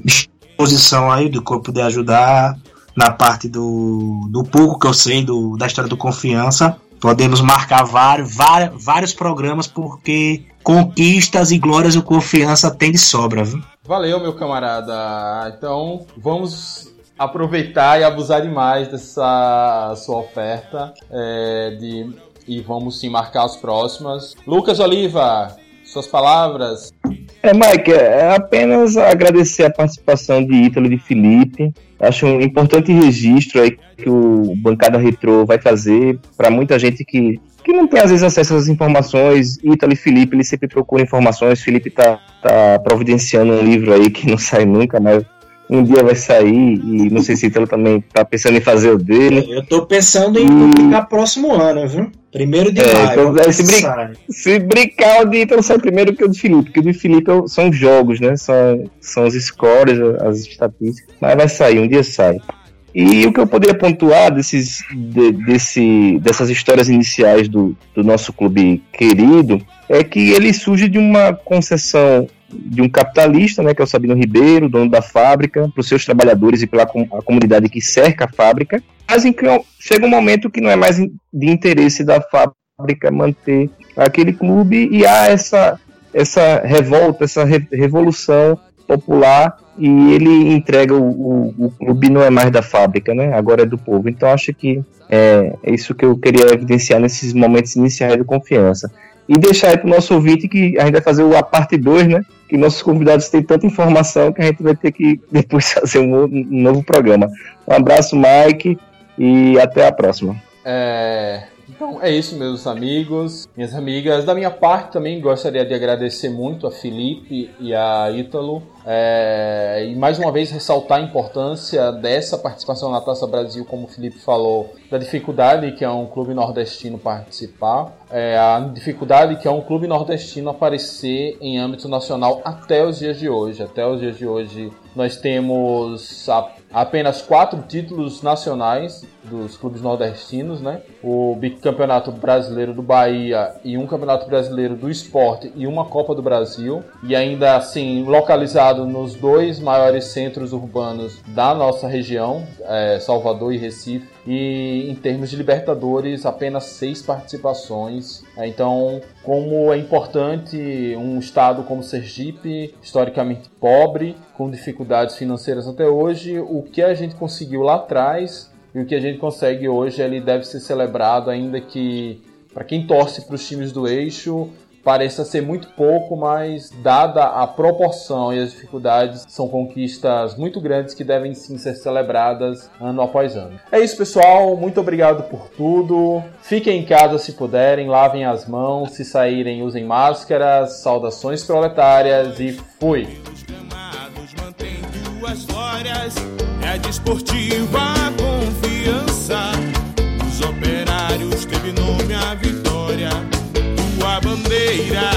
posição aí do corpo de ajudar na parte do, do pouco que eu sei do, da história do Confiança. Podemos marcar vários, vários, programas porque conquistas e glórias o Confiança tem de sobra. Viu? Valeu, meu camarada. Então vamos aproveitar e abusar demais dessa sua oferta é, de, e vamos sim marcar as próximas. Lucas Oliva, suas palavras. É, Mike, é apenas agradecer a participação de Ítalo e de Felipe. Acho um importante registro aí que o Bancada Retro vai fazer para muita gente que, que não tem às vezes acesso às informações. Ítalo e Felipe, eles sempre procuram informações. Felipe tá, tá providenciando um livro aí que não sai nunca, mas um dia vai sair e não sei se Ítalo também tá pensando em fazer o dele. Eu tô pensando em publicar próximo ano, viu? Primeiro de é, maio. Então, se, brin se, brincar, o de Ítalo sai primeiro que o de Felipe, porque o de Felipe é são jogos, né? São, são os scores, as estatísticas. Mas vai sair, um dia sai. E o que eu poderia pontuar desses, de, desse, dessas histórias iniciais do, do nosso clube querido é que ele surge de uma concessão de um capitalista, né, que é o Sabino Ribeiro, dono da fábrica, para os seus trabalhadores e pela a comunidade que cerca a fábrica, mas em chega um momento que não é mais de interesse da fábrica manter aquele clube e há essa, essa revolta, essa re, revolução popular e ele entrega o, o, o, clube não é mais da fábrica, né? Agora é do povo. Então acho que é, é isso que eu queria evidenciar nesses momentos iniciais de confiança. E deixar aí para o nosso ouvinte que a gente vai fazer a parte 2, né? Que nossos convidados têm tanta informação que a gente vai ter que depois fazer um, novo programa. Um abraço, Mike, e até a próxima. É, então é isso, meus amigos, minhas amigas. Da minha parte também gostaria de agradecer muito a Felipe e a Ítalo. É, e mais uma vez ressaltar a importância dessa participação na Taça Brasil, como o Felipe falou, da dificuldade que é um clube nordestino participar, é, a dificuldade que é um clube nordestino aparecer em âmbito nacional até os dias de hoje. Até os dias de hoje nós temos a apenas quatro títulos nacionais dos clubes nordestinos, né? O bicampeonato brasileiro do Bahia e um campeonato brasileiro do esporte e uma Copa do Brasil. E ainda assim, localizado nos dois maiores centros urbanos da nossa região, é, Salvador e Recife. E em termos de Libertadores, apenas seis participações. É, então, como é importante um estado como Sergipe, historicamente pobre, com dificuldades financeiras até hoje, o que a gente conseguiu lá atrás e o que a gente consegue hoje ele deve ser celebrado, ainda que para quem torce para os times do eixo pareça ser muito pouco, mas dada a proporção e as dificuldades, são conquistas muito grandes que devem sim ser celebradas ano após ano. É isso, pessoal. Muito obrigado por tudo. Fiquem em casa se puderem, lavem as mãos, se saírem, usem máscaras. Saudações proletárias e fui! É desportiva confiança. Yeah.